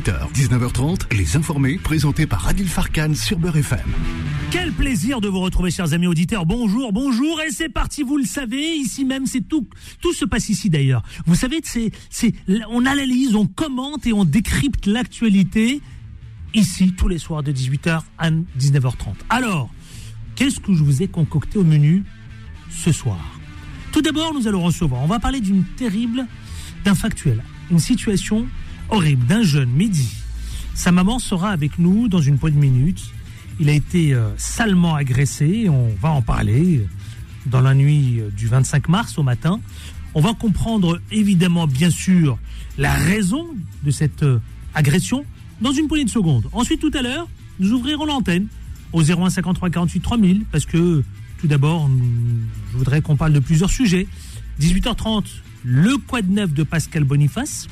18h, 19h30, Les Informés, présentés par Adil Farkan sur Beurre FM. Quel plaisir de vous retrouver, chers amis auditeurs. Bonjour, bonjour, et c'est parti. Vous le savez, ici même, c'est tout, tout se passe ici d'ailleurs. Vous savez, c'est, c'est, on analyse, on commente et on décrypte l'actualité ici tous les soirs de 18h à 19h30. Alors, qu'est-ce que je vous ai concocté au menu ce soir? Tout d'abord, nous allons recevoir. On va parler d'une terrible, d'un factuel, une situation horrible d'un jeune midi. Sa maman sera avec nous dans une poignée de minutes. Il a été euh, salement agressé, on va en parler euh, dans la nuit euh, du 25 mars au matin. On va comprendre évidemment, bien sûr, la raison de cette agression dans une poignée de secondes. Ensuite, tout à l'heure, nous ouvrirons l'antenne au 01 53 48 3000 parce que tout d'abord, je voudrais qu'on parle de plusieurs sujets. 18h30, le quad neuf de Pascal Boniface.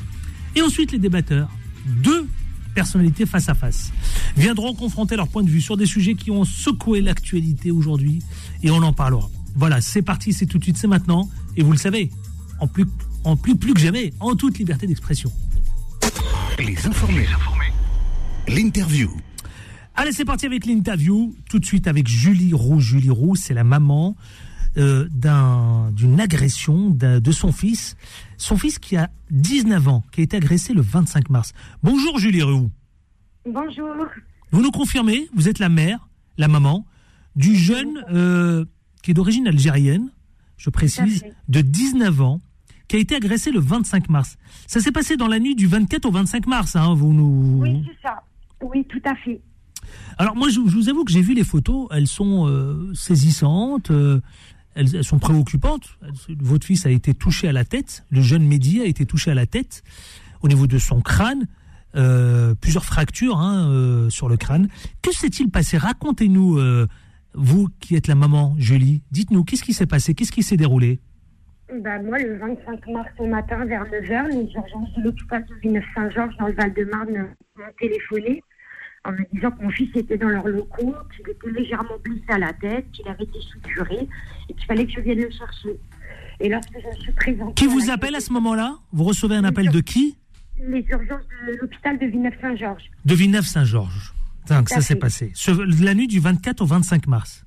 Et ensuite, les débatteurs. Deux personnalités face à face, viendront confronter leur point de vue sur des sujets qui ont secoué l'actualité aujourd'hui et on en parlera. Voilà, c'est parti, c'est tout de suite, c'est maintenant. Et vous le savez, en plus, en plus, plus que jamais, en toute liberté d'expression. Les informés. L'interview. Allez, c'est parti avec l'interview. Tout de suite avec Julie Roux. Julie Roux, c'est la maman euh, d'une agression de son fils. Son fils qui a 19 ans, qui a été agressé le 25 mars. Bonjour Julie Roux. Bonjour. Vous nous confirmez, vous êtes la mère, la maman, du jeune euh, qui est d'origine algérienne, je précise, de 19 ans, qui a été agressé le 25 mars. Ça s'est passé dans la nuit du 24 au 25 mars, hein, vous nous... Oui, c'est ça. Oui, tout à fait. Alors moi, je, vous avoue que j'ai vu les photos, elles sont euh, saisissantes, euh, elles, sont préoccupantes. Votre fils a été touché à la tête, le jeune Mehdi a été touché à la tête, au niveau de son crâne, euh, plusieurs fractures hein, sur le crâne. Que s'est-il passé? Racontez-nous, vous qui êtes la maman, Julie, dites-nous, qu'est-ce qui s'est passé? Qu'est-ce qui s'est déroulé? Bah, moi, le 25 mars au matin, vers 9h, les urgences de l'hôpital de Villeneuve-Saint-Georges, dans le Val-de-Marne, m'ont téléphoné en me disant que mon fils était dans leur locaux, qu'il était légèrement blessé à la tête, qu'il avait été suturé et qu'il fallait que je vienne le chercher. Et lorsque je suis présentée. Qui vous appelle à ce moment-là Vous recevez un appel de qui Les urgences de l'hôpital de Villeneuve-Saint-Georges. De Villeneuve-Saint-Georges. Ça s'est passé. la nuit du 24 au 25 mars.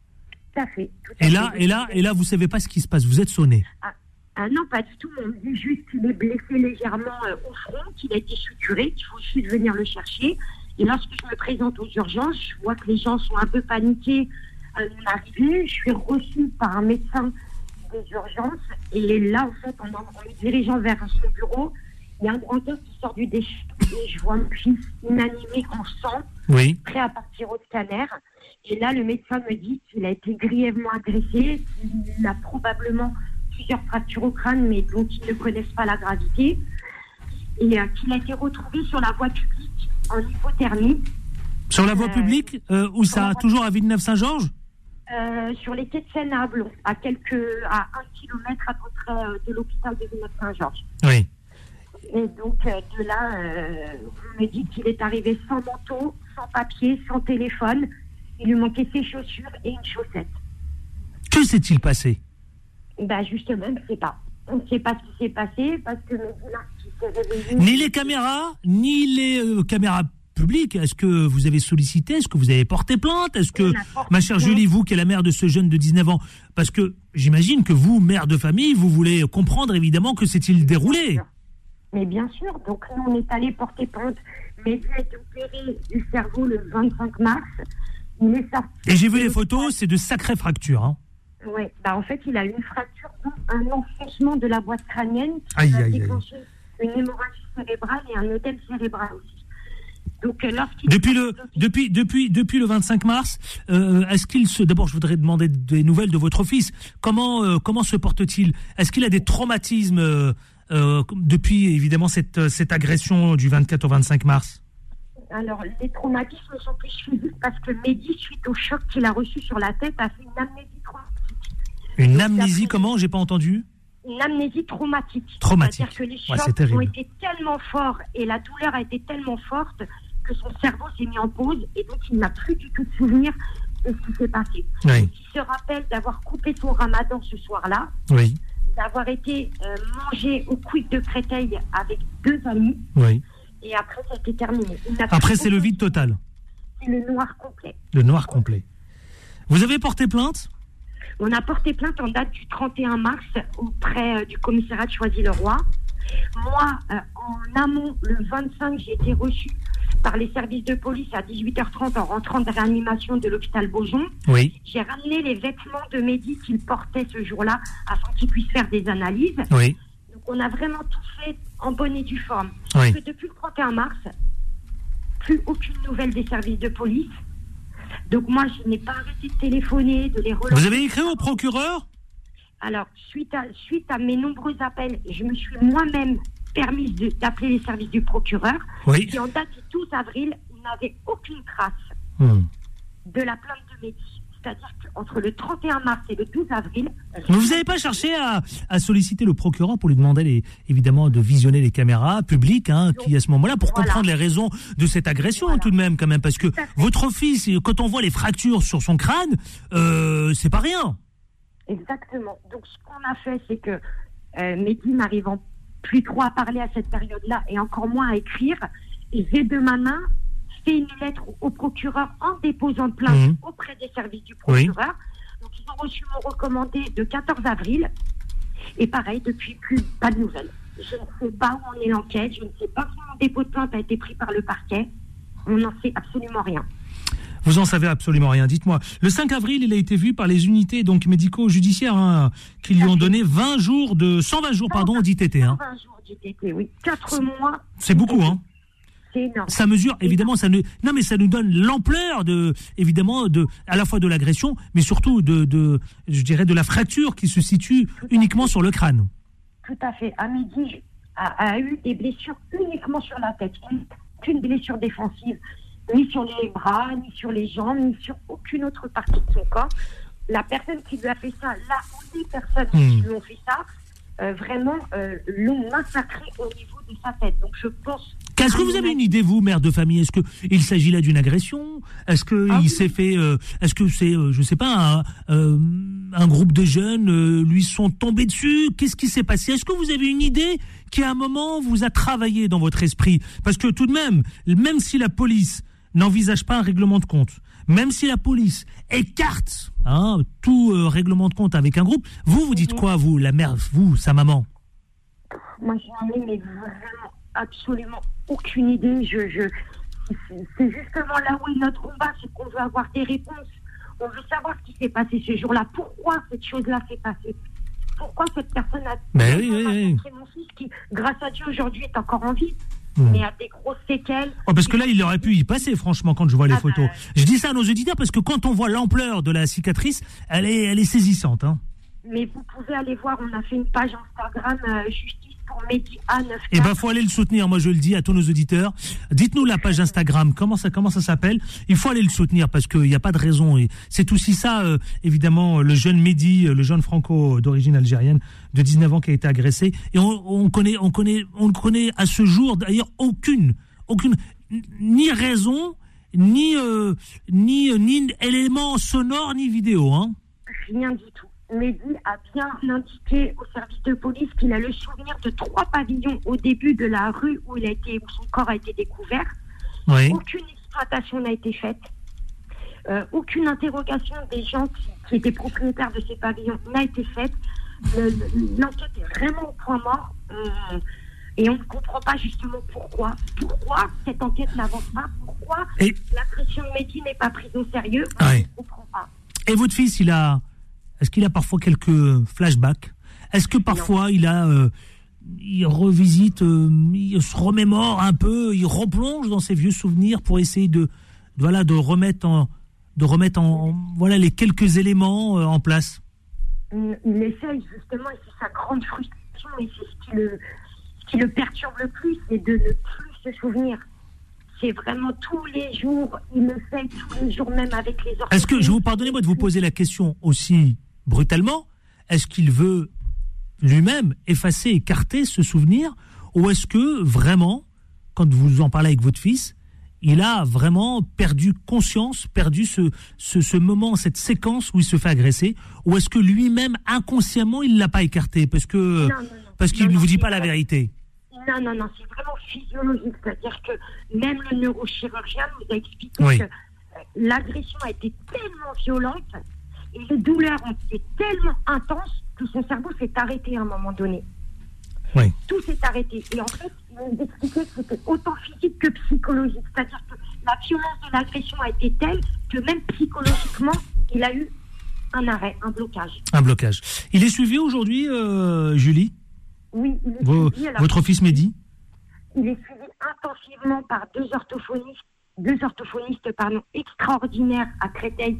Tout à fait. et, là, et, là, et là, vous savez pas ce qui se passe. Vous êtes sonné. Ah, ah non, pas du tout. On me dit juste qu'il est blessé légèrement euh, au front, qu'il a été suturé, qu'il faut juste venir le chercher. Et lorsque je me présente aux urgences, je vois que les gens sont un peu paniqués à mon arrivée. Je suis reçue par un médecin des urgences. Et là, en fait, en, me dirigeant vers son bureau, il y a un brancard qui sort du déchet. Et je vois un fils inanimé en sang, prêt à partir au scanner. Et là, le médecin me dit qu'il a été grièvement agressé, qu'il a probablement plusieurs fractures au crâne, mais dont ils ne connaissent pas la gravité. Et euh, qu'il a été retrouvé sur la voie publique en hypothermie. Sur la voie euh, publique, euh, où ça Toujours à Villeneuve-Saint-Georges euh, Sur les quais de seine à, quelques, à un kilomètre à peu près de l'hôpital de Villeneuve-Saint-Georges. Oui. Et donc, de là, on me dit qu'il est arrivé sans manteau, sans papier, sans téléphone. Il lui manquait ses chaussures et une chaussette. Que s'est-il passé? Bah Justement, on ne sait pas. On ne sait pas ce qui s'est passé parce que ni les caméras, ni les euh, caméras publiques. Est-ce que vous avez sollicité? Est-ce que vous avez porté plainte? Est-ce que, ma chère Julie, vous qui est la mère de ce jeune de 19 ans, parce que j'imagine que vous, mère de famille, vous voulez comprendre évidemment que s'est-il déroulé Mais bien sûr, donc nous on est allé porter plainte. Mais il a été opéré du cerveau le 25 mars. Et j'ai vu les photos, c'est de sacrées fractures. Hein. Oui, bah en fait, il a une fracture, un enfoncement de la boîte crânienne qui aïe, a déclenché une hémorragie cérébrale et un œdème cérébral aussi. Donc, euh, depuis le depuis depuis depuis le 25 mars, euh, est-ce qu'il se d'abord je voudrais demander des nouvelles de votre fils. Comment euh, comment se porte-t-il? Est-ce qu'il a des traumatismes depuis évidemment cette cette agression du 24 au 25 mars? Alors, les traumatismes sont plus physiques parce que Mehdi, suite au choc qu'il a reçu sur la tête, a fait une amnésie traumatique. Une amnésie, comment? J'ai pas entendu une amnésie traumatique. Traumatique. C'est-à-dire que les chocs ont été tellement forts et la douleur a été tellement forte que son cerveau s'est mis en pause et donc il n'a plus du tout de souvenir de ce qui s'est passé. Il se rappelle d'avoir coupé son ramadan ce soir-là, oui. d'avoir été euh, mangé au quick de Créteil avec deux amis, oui. Et après, ça a été terminé. Après, c'est le vide total, C'est le noir complet. le noir complet. Vous avez porté plainte? On a porté plainte en date du 31 mars auprès euh, du commissariat de Choisy-le-Roi. Moi, euh, en amont, le 25, j'ai été reçue par les services de police à 18h30 en rentrant de réanimation de l'hôpital Beaujon. Oui, J'ai ramené les vêtements de Mehdi qu'il portait ce jour-là afin qu'il puisse faire des analyses. oui, Donc on a vraiment tout fait en bonne et due forme. oui. que depuis le 31 mars, plus aucune nouvelle des services de police. Donc moi, je n'ai pas arrêté de téléphoner, de les relancer. Vous avez écrit au procureur? Alors, suite à, suite à mes nombreux appels, je me suis moi-même permise d'appeler les services du procureur. Oui. Et en date du 12 avril, il n'avait aucune trace Hmm. de la plainte de Mehdi. C'est-à-dire qu'entre le 31 mars et le 12 avril... Mais vous n'avez pas cherché à, à solliciter le procureur pour lui demander les- évidemment de visionner les caméras publiques hein, qui à ce moment-là pour Voilà. comprendre les raisons de cette agression Voilà. tout de même quand même parce que votre fils quand on voit les fractures sur son crâne euh, c'est pas rien. Exactement. Donc, ce qu'on a fait, c'est que euh, Mehdi n'arrivant plus trop à parler à cette période-là et encore moins à écrire, et j'ai de ma main fait une lettre au procureur en déposant plainte Mhm. auprès des services du procureur. Donc, ils ont reçu mon recommandé de 14 avril. Et pareil, depuis plus, pas de nouvelles. Je ne sais pas où en est l'enquête, je ne sais pas si mon dépôt de plainte a été pris par le parquet. On n'en sait absolument rien. Vous en savez absolument rien. Dites-moi. Le 5 avril, il a été vu par les unités donc médico-judiciaires hein, qui lui ont donné 20 jours de 120 jours pardon d'ITT. Hein. 20 jours d'ITT, oui. 4 mois. C'est beaucoup hein. C'est énorme. Ça mesure évidemment ça ne non mais ça nous donne l'ampleur de évidemment de à la fois de l'agression mais surtout de, de je dirais de la fracture qui se situe uniquement sur le crâne. Tout à fait. À midi, a, a eu des blessures uniquement sur la tête. Aucune blessure défensive, ni sur les bras, ni sur les jambes, ni sur aucune autre partie de son corps. La personne qui lui a fait ça, là où les personnes Hmm. qui lui ont fait ça, vraiment euh, l'ont massacré au niveau de sa tête. Donc je pense. Qu'est-ce que vous avez une idée vous mère de famille? Est-ce que il s'agit là d'une agression? Est-ce que Ah oui. s'est fait euh, est-ce que c'est euh, je sais pas un, euh, un groupe de jeunes euh, lui sont tombés dessus? Qu'est-ce qui s'est passé? Est-ce que vous avez une idée qui à un moment vous a travaillé dans votre esprit? Parce que tout de même même si la police n'envisage pas un règlement de compte, même si la police écarte hein, tout euh, règlement de compte avec un groupe, vous vous dites quoi vous la mère vous sa maman? Moi, j'en ai mais vraiment absolument aucune idée. Je, je, c'est- justement là où est notre combat, c'est qu'on veut avoir des réponses. On veut savoir ce qui s'est passé ce jour-là. Pourquoi cette chose-là s'est passée? Pourquoi cette personne a Ben oui, oui, mon fils qui, grâce à Dieu, aujourd'hui est encore en vie, Hmm. mais a des grosses séquelles. Oh, parce que là, il aurait pu y passer, franchement, quand je vois les Ah photos. bah. Je dis ça à nos auditeurs parce que quand on voit l'ampleur de la cicatrice, elle est, elle est saisissante. Hein. Mais vous pouvez aller voir, on a fait une page Instagram euh, Justice pour Mehdi A94. Et ben, faut aller le soutenir. Moi, je le dis à tous nos auditeurs. Dites-nous la page Instagram. Comment ça, comment ça s'appelle? Il faut aller le soutenir parce qu'il n'y a pas de raison. Et c'est aussi ça, euh, évidemment, le jeune Mehdi, euh, le jeune Franco d'origine algérienne de 19 ans qui a été agressé. Et on, on connaît, on connaît, on ne connaît à ce jour d'ailleurs aucune, aucune, ni raison, ni, euh, ni, euh, ni élément sonore, ni vidéo. Hein. Rien du tout. Mehdi a bien indiqué au service de police qu'il a le souvenir de trois pavillons au début de la rue où, il a été, où son corps a été découvert. Oui. Aucune exploitation n'a été faite. Euh, aucune interrogation des gens qui, qui étaient propriétaires de ces pavillons n'a été faite. Le- le- L'enquête est vraiment au point mort. Euh, et on ne comprend pas justement pourquoi. Pourquoi cette enquête n'avance pas? Pourquoi Et- l'agression de Mehdi n'est pas prise au sérieux? Ouais. On ne comprend pas. Et votre fils, il a, est-ce qu'il a parfois quelques flashbacks? Est-ce que parfois il a, euh, il revisite, euh, il se remémore un peu, il replonge dans ses vieux souvenirs pour essayer de, de, voilà, de remettre en, de remettre en, voilà, les quelques éléments euh, en place? il, essaye justement, et c'est sa grande frustration, et c'est ce qui le, ce qui le perturbe le plus, c'est de ne plus se souvenir. C'est vraiment tous les jours, il le fait tous les jours, même avec les Est-ce que, orthophonistes. je vous pardonnez-moi de vous poser la question aussi brutalement, est-ce qu'il veut lui-même effacer, écarter ce souvenir, ou est-ce que vraiment, quand vous en parlez avec votre fils, il a vraiment perdu conscience, perdu ce, ce, ce moment, cette séquence où il se fait agresser, ou est-ce que lui-même, inconsciemment, il l'a pas écarté parce que Non, non, non. parce qu'il ne vous dit pas la vérité? Non, non, non, c'est vraiment physiologique. C'est-à-dire que même le neurochirurgien nous a expliqué que euh, l'agression a été tellement violente et les douleurs ont été tellement intenses que son cerveau s'est arrêté à un moment donné. Oui. Tout s'est arrêté. Et en fait, il nous expliquait que c'était autant physique que psychologique. C'est-à-dire que la violence de l'agression a été telle que même psychologiquement, il a eu un arrêt, un blocage. Un blocage. Il est suivi aujourd'hui, euh, Julie Oui, il est Vos- suivi. Alors, Votre fils Mehdi il est suivi intensivement par deux orthophonistes, deux orthophonistes pardon, extraordinaires à Créteil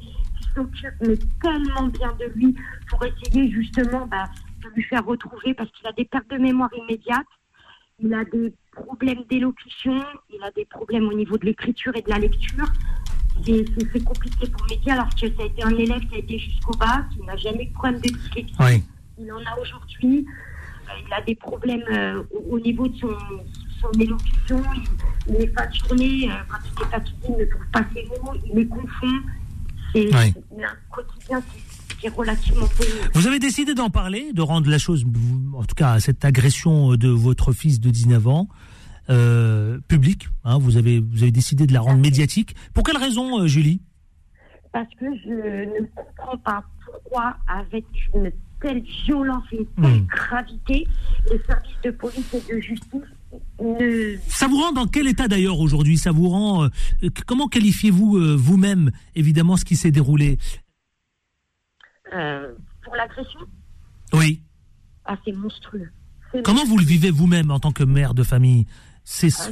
qui s'occupent mais tellement bien de lui pour essayer justement bah, de lui faire retrouver parce qu'il a des pertes de mémoire immédiates, il a des problèmes d'élocution, il a des problèmes au niveau de l'écriture et de la lecture. C'est compliqué pour Mehdi alors que ça a été un élève qui a été jusqu'au bas, qui n'a jamais eu de problème de dyslexie. Oui. Il en a aujourd'hui. Euh, Il a des problèmes euh, au, au niveau de son, son élocution. Il, il est fatigué. euh, quand il est fatigué, il ne trouve pas ses mots. Il les confond. C'est Oui. c'est un quotidien qui, qui est relativement. Vous avez décidé d'en parler, de rendre la chose, en tout cas cette agression de votre fils de 19 ans, euh, publique. hein, vous, avez, vous avez décidé de la rendre médiatique. Pour quelle raison, euh, Julie? Parce que je ne comprends pas pourquoi, avec une telle violence et une telle Hmm. gravité, les services de police et de justice Ça vous rend dans quel état d'ailleurs aujourd'hui? Ça vous rend. euh, comment qualifiez-vous euh, vous-même, évidemment, ce qui s'est déroulé? Euh, pour l'agression, Oui. ah, c'est monstrueux. Comment vous le vivez vous-même en tant que mère de famille? C'est Ah,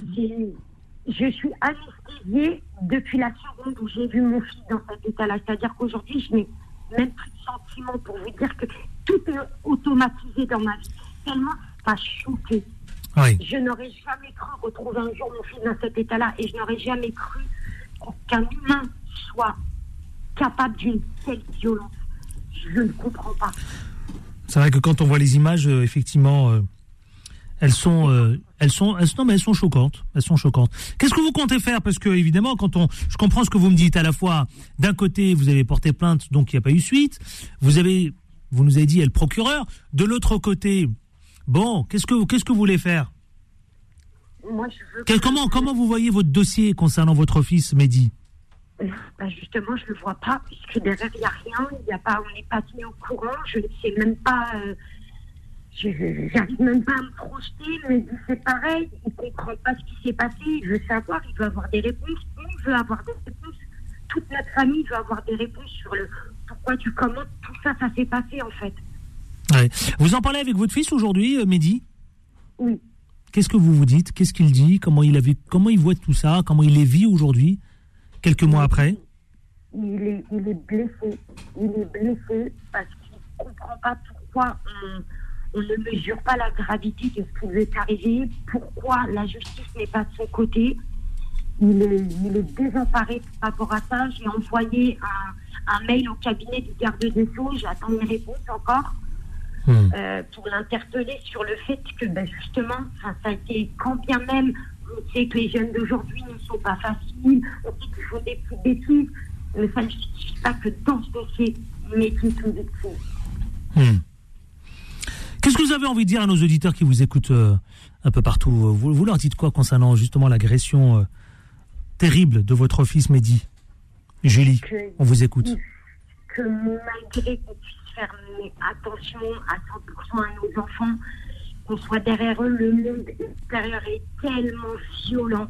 Je suis anesthésiée depuis la seconde où j'ai vu mon fils dans cet état-là. C'est-à-dire qu'aujourd'hui, je n'ai même plus de sentiments pour vous dire que tout est automatisé dans ma vie. Tellement ça m'a choqué. Oui. Je n'aurais jamais cru retrouver un jour mon fils dans cet état-là et je n'aurais jamais cru qu'un humain soit capable d'une telle violence. Je ne comprends pas. C'est vrai que quand on voit les images, euh, effectivement, euh, elles sont, euh, elles sont, elles, non mais elles sont choquantes. Elles sont choquantes. Qu'est-ce que vous comptez faire? Parce que évidemment, quand on, je comprends ce que vous me dites à la fois. D'un côté, vous avez porté plainte, donc il n'y a pas eu suite. Vous avez, vous nous avez dit, il y a le procureur. De l'autre côté, bon, qu'est-ce que, qu'est-ce que vous voulez faire? Moi, je veux. Quel- comment, comment vous voyez votre dossier concernant votre fils, Mehdi? Bah, justement, je ne le vois pas, puisque derrière, il n'y a rien. Il y a pas, on n'est pas tenu au courant. Je ne sais même pas. euh, je n'arrive même pas à me projeter. Mais c'est pareil. Il ne comprend pas ce qui s'est passé. Il veut savoir. Il veut avoir des réponses. On veut avoir des réponses. Toute notre famille veut avoir des réponses sur le pourquoi tu comment tout ça, ça s'est passé, en fait. Ouais. Vous en parlez avec votre fils aujourd'hui, euh, Mehdi? Oui. Qu'est-ce que vous vous dites? Qu'est-ce qu'il dit? Comment il a vu Comment il voit tout ça? Comment il les vit aujourd'hui Quelques mois après? Il est, il est blessé. Il est blessé parce qu'il ne comprend pas pourquoi on, on ne mesure pas la gravité de ce qui lui est arrivé, pourquoi la justice n'est pas de son côté. Il est, il est désemparé par rapport à ça. J'ai envoyé un, un mail au cabinet du garde des Sceaux. J'attends une réponse encore Hmm. euh, pour l'interpeller sur le fait que ben, justement, ça a été quand bien même, on sait que les jeunes d'aujourd'hui ne sont pas faciles, on sait qu'ils font des petites bêtises, mais ça ne justifie pas que dans ce dossier, métier une victime. Hmm. Qu'est-ce que vous avez envie de dire à nos auditeurs qui vous écoutent euh, un peu partout? Vous, vous leur dites quoi concernant justement l'agression euh, terrible de votre fils Mehdi? Julie, Que, on vous écoute. que malgré faire mais, attention à 100% à nos enfants, qu'on soit derrière eux, le monde extérieur est tellement violent,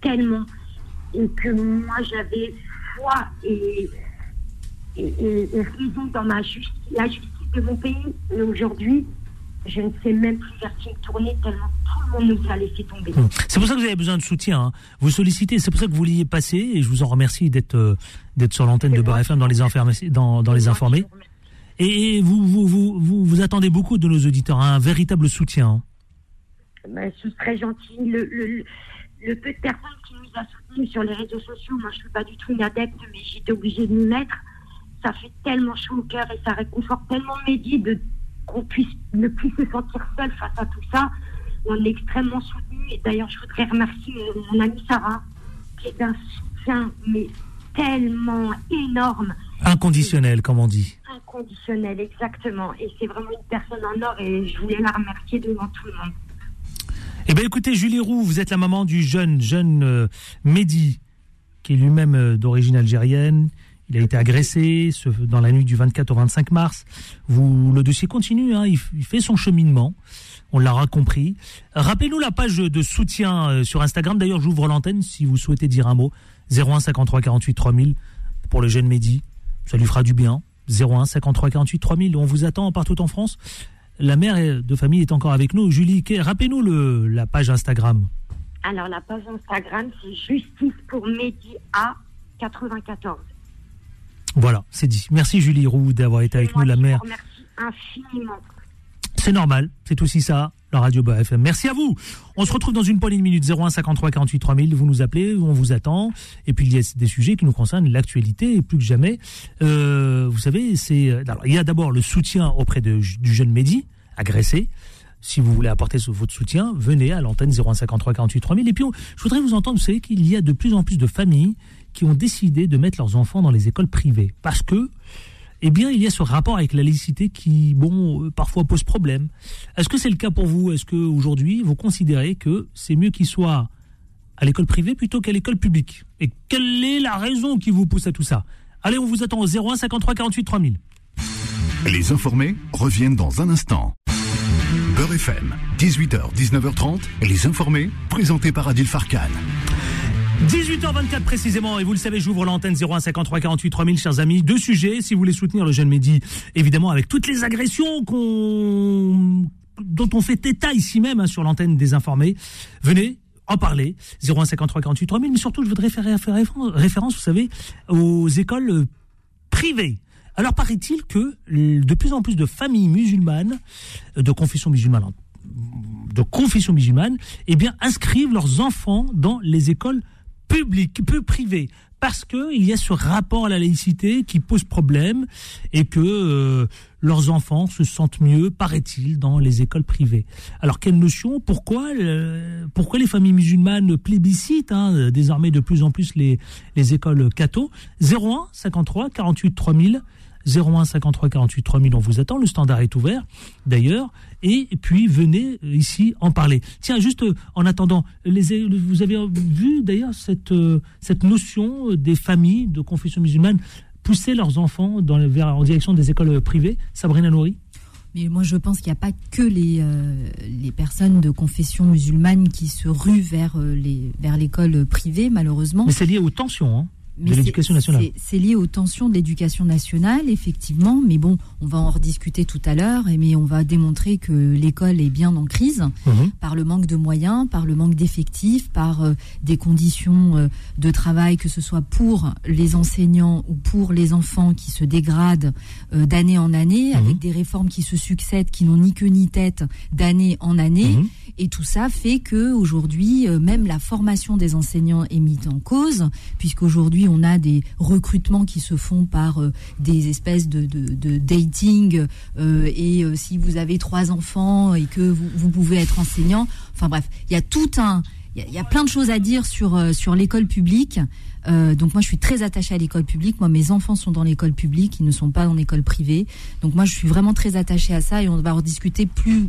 tellement, et que moi j'avais foi et, et, et- et raison dans ma justice, la justice de mon pays. Et aujourd'hui, je ne sais même plus vers qui me tourner tellement tout le monde nous a laissé tomber. C'est pour ça que vous avez besoin de soutien. hein. Vous sollicitez, c'est pour ça que vous vouliez passer et je vous en remercie d'être euh, d'être sur l'antenne de Beurre. FM dans les, dans, dans les informés. Et, vous, vous, vous, vous, vous attendez beaucoup de nos auditeurs, hein, un véritable soutien. hein. Ben, ce serait gentil. Le, le, le peu de personnes qui nous a soutenus sur les réseaux sociaux, moi je suis pas du tout une adepte, mais j'étais obligée de m'y mettre. Ça fait tellement chaud au cœur et ça réconforte tellement Mehdi qu'on puisse ne plus se sentir seul face à tout ça. On est extrêmement soutenus et d'ailleurs je voudrais remercier mon, mon amie Sarah qui est d'un soutien mais tellement énorme Inconditionnel, comme on dit. inconditionnel, exactement. Et c'est vraiment une personne en or et je voulais la remercier devant tout le monde. Eh bien, écoutez, Julie Roux, vous êtes la maman du jeune, jeune euh, Mehdi, qui est lui-même euh, d'origine algérienne. Il a été agressé ce- dans la nuit du 24 au 25 mars. Vous, le dossier continue, hein, il, fait son cheminement. On l'aura compris. Rappelez-nous la page de soutien euh, sur Instagram. D'ailleurs, j'ouvre l'antenne si vous souhaitez dire un mot. 01 53 48 3000 pour le jeune Mehdi. Ça lui fera du bien. 01 53 48 3000. On vous attend partout en France. La mère de famille est encore avec nous. Julie, rappelez-nous le, la page Instagram. Alors, la page Instagram, c'est Justice pour Mehdi A 94. Voilà, c'est dit. Merci Julie Roux d'avoir été avec nous, la mère. remercie infiniment. C'est normal, c'est aussi ça, la radio Beurre FM. Merci à vous. On se retrouve dans une poignée de minutes, 01 53 48 3000. Vous nous appelez, on vous attend. Et puis il y a des sujets qui nous concernent, l'actualité, plus que jamais. Euh, vous savez, c'est. alors, il y a d'abord le soutien auprès du jeune Mehdi, agressé. Si vous voulez apporter votre soutien, venez à l'antenne 01 53 48 3000. Et puis, je voudrais vous entendre, vous savez qu'il y a de plus en plus de familles qui ont décidé de mettre leurs enfants dans les écoles privées. Parce que eh bien, il y a ce rapport avec la laïcité qui, bon, euh, parfois pose problème. Est-ce que c'est le cas pour vous? Est-ce que aujourd'hui, vous considérez que c'est mieux qu'il soit à l'école privée plutôt qu'à l'école publique? Et quelle est la raison qui vous pousse à tout ça? Allez, on vous attend au 01 53 48 3000. Les informés reviennent dans un instant. Beurre FM, 18h, 19h30, les informés, présentés par Adil Farkan. 18h24 précisément, et vous le savez, j'ouvre l'antenne 01 53 48 3000, chers amis. Deux sujets, si vous voulez soutenir le jeune Mehdi, évidemment, avec toutes les agressions qu'on dont on fait état ici même hein, sur l'antenne des informés. Venez en parler, 01 53 48 3000, mais surtout, je voudrais faire réfé- référence, vous savez, aux écoles privées. Alors, paraît-il que de plus en plus de familles musulmanes, de confession musulmane, de confession musulmane, eh bien, inscrivent leurs enfants dans les écoles publiques, peu privées, parce que il y a ce rapport à la laïcité qui pose problème et que euh, leurs enfants se sentent mieux, paraît-il, dans les écoles privées. Alors quelle notion? Pourquoi euh, Pourquoi les familles musulmanes plébiscitent hein, désormais de plus en plus les les écoles catho? 01 53 48 3000 01 53 48 3000, on vous attend. Le standard est ouvert, d'ailleurs. Et puis, venez euh, ici en parler. Tiens, juste euh, en attendant, les, vous avez vu d'ailleurs cette, euh, cette notion des familles de confession musulmane pousser leurs enfants dans, vers, en direction des écoles privées? Sabrina Nouri Mais moi, je pense qu'il n'y a pas que les, euh, les personnes de confession musulmane qui se ruent vers euh, les vers l'école privée, malheureusement. Mais c'est lié aux tensions hein, de c'est- l'éducation nationale. c'est- C'est lié aux tensions de l'éducation nationale, effectivement. Mais bon, on va en rediscuter tout à l'heure. Mais on va démontrer que l'école est bien en crise Mhm. par le manque de moyens, par le manque d'effectifs, par euh, des conditions euh, de travail, que ce soit pour les enseignants ou pour les enfants qui se dégradent euh, d'année en année, Mhm. avec des réformes qui se succèdent, qui n'ont ni queue ni tête d'année en année. Mhm. Et tout ça fait que aujourd'hui, même la formation des enseignants est mise en cause, puisqu'aujourd'hui on a des recrutements qui se font par euh, des espèces de, dating. euh, et euh, si vous avez trois enfants et que vous, vous pouvez être enseignant, enfin bref, il y a tout un, il y a- plein de choses à dire sur sur l'école publique. Donc moi je suis très attachée à l'école publique. Moi mes enfants sont dans l'école publique, ils ne sont pas en école privée. Donc moi je suis vraiment très attachée à ça et on va en discuter plus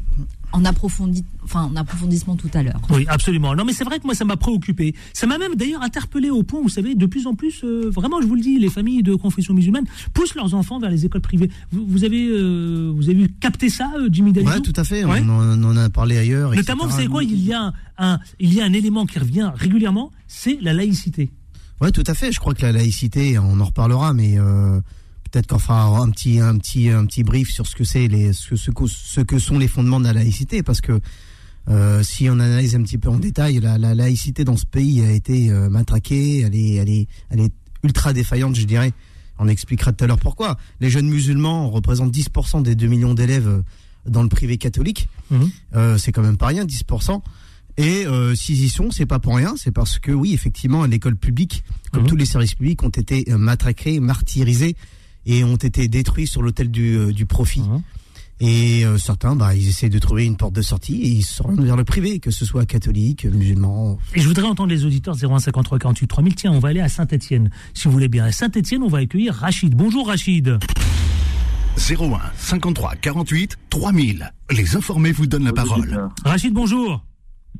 en approfondi, enfin en approfondissement tout à l'heure. Oui, absolument. Non, mais c'est vrai que moi, ça m'a préoccupé. Ça m'a même d'ailleurs interpellé au point, vous savez, de plus en plus, euh, vraiment, je vous le dis, les familles de confession musulmane poussent leurs enfants vers les écoles privées. Vous, vous avez, euh, vous avez capté ça, euh, Jimmy Dalito Ouais, tout à fait. Ouais. On, en, on en a parlé ailleurs. Notamment, vous etc. savez quoi Il y a un, un- il y a un élément qui revient régulièrement, c'est la laïcité. Ouais, tout à fait. Je crois que la laïcité, on en reparlera, mais euh, peut-être qu'on fera un petit, un petit, un petit brief sur ce que c'est les, ce, ce, que, ce que sont les fondements de la laïcité, parce que euh, si on analyse un petit peu en détail, la, la laïcité dans ce pays a été euh, matraquée, elle est, elle est, elle est ultra défaillante, je dirais. On expliquera tout à l'heure pourquoi. Les jeunes musulmans représentent 10% des 2 millions d'élèves euh, dans le privé catholique. Mhm. Euh, c'est quand même pas rien, 10%. Et euh, s'ils y sont, c'est pas pour rien, c'est parce que oui, effectivement, l'école publique, comme Mhm. tous les services publics, ont été euh, matraqués, martyrisés et ont été détruits sur l'autel du, euh, du profit. Mhm. Et euh, certains, bah, ils essaient de trouver une porte de sortie et ils se rendent vers le privé, que ce soit catholique, musulman. Et je voudrais entendre les auditeurs 0153 48 3000. Tiens, on va aller à Saint-Etienne, si vous voulez bien. À Saint-Etienne, on va accueillir Rachid. Bonjour Rachid. 01 53 48 3000. Les informés vous donnent la parole. Rachid, bonjour.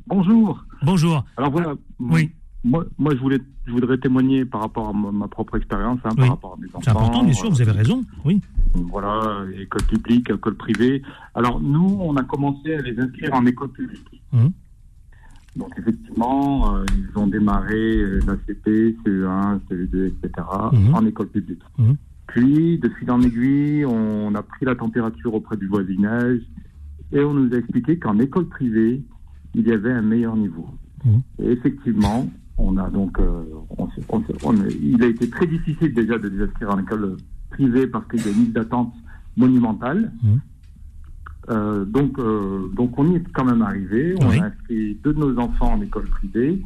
Bonjour. Bonjour. Alors voilà. Oui. Moi, moi, je voulais, je voudrais témoigner par rapport à ma, ma propre expérience, hein, Oui. par rapport à mes enfants. C'est important, bien sûr, vous avez raison. Oui. Voilà, école publique, école privée. Alors nous, on a commencé à les inscrire en école publique. Mhm. Donc effectivement, euh, ils ont démarré euh, l'ACP, CE1, CE2, etc. En école publique. Mhm. Puis, de fil en aiguille, on a pris la température auprès du voisinage et on nous a expliqué qu'en école privée, il y avait un meilleur niveau. Mhm. Et effectivement, on a donc, euh, on s'est- on s'est- on est- il a été très difficile déjà de les inscrire en école privée parce qu'il y a une liste d'attente monumentale. Mhm. Euh, donc, euh, donc on y est quand même arrivé. On Oui. a inscrit deux de nos enfants en école privée.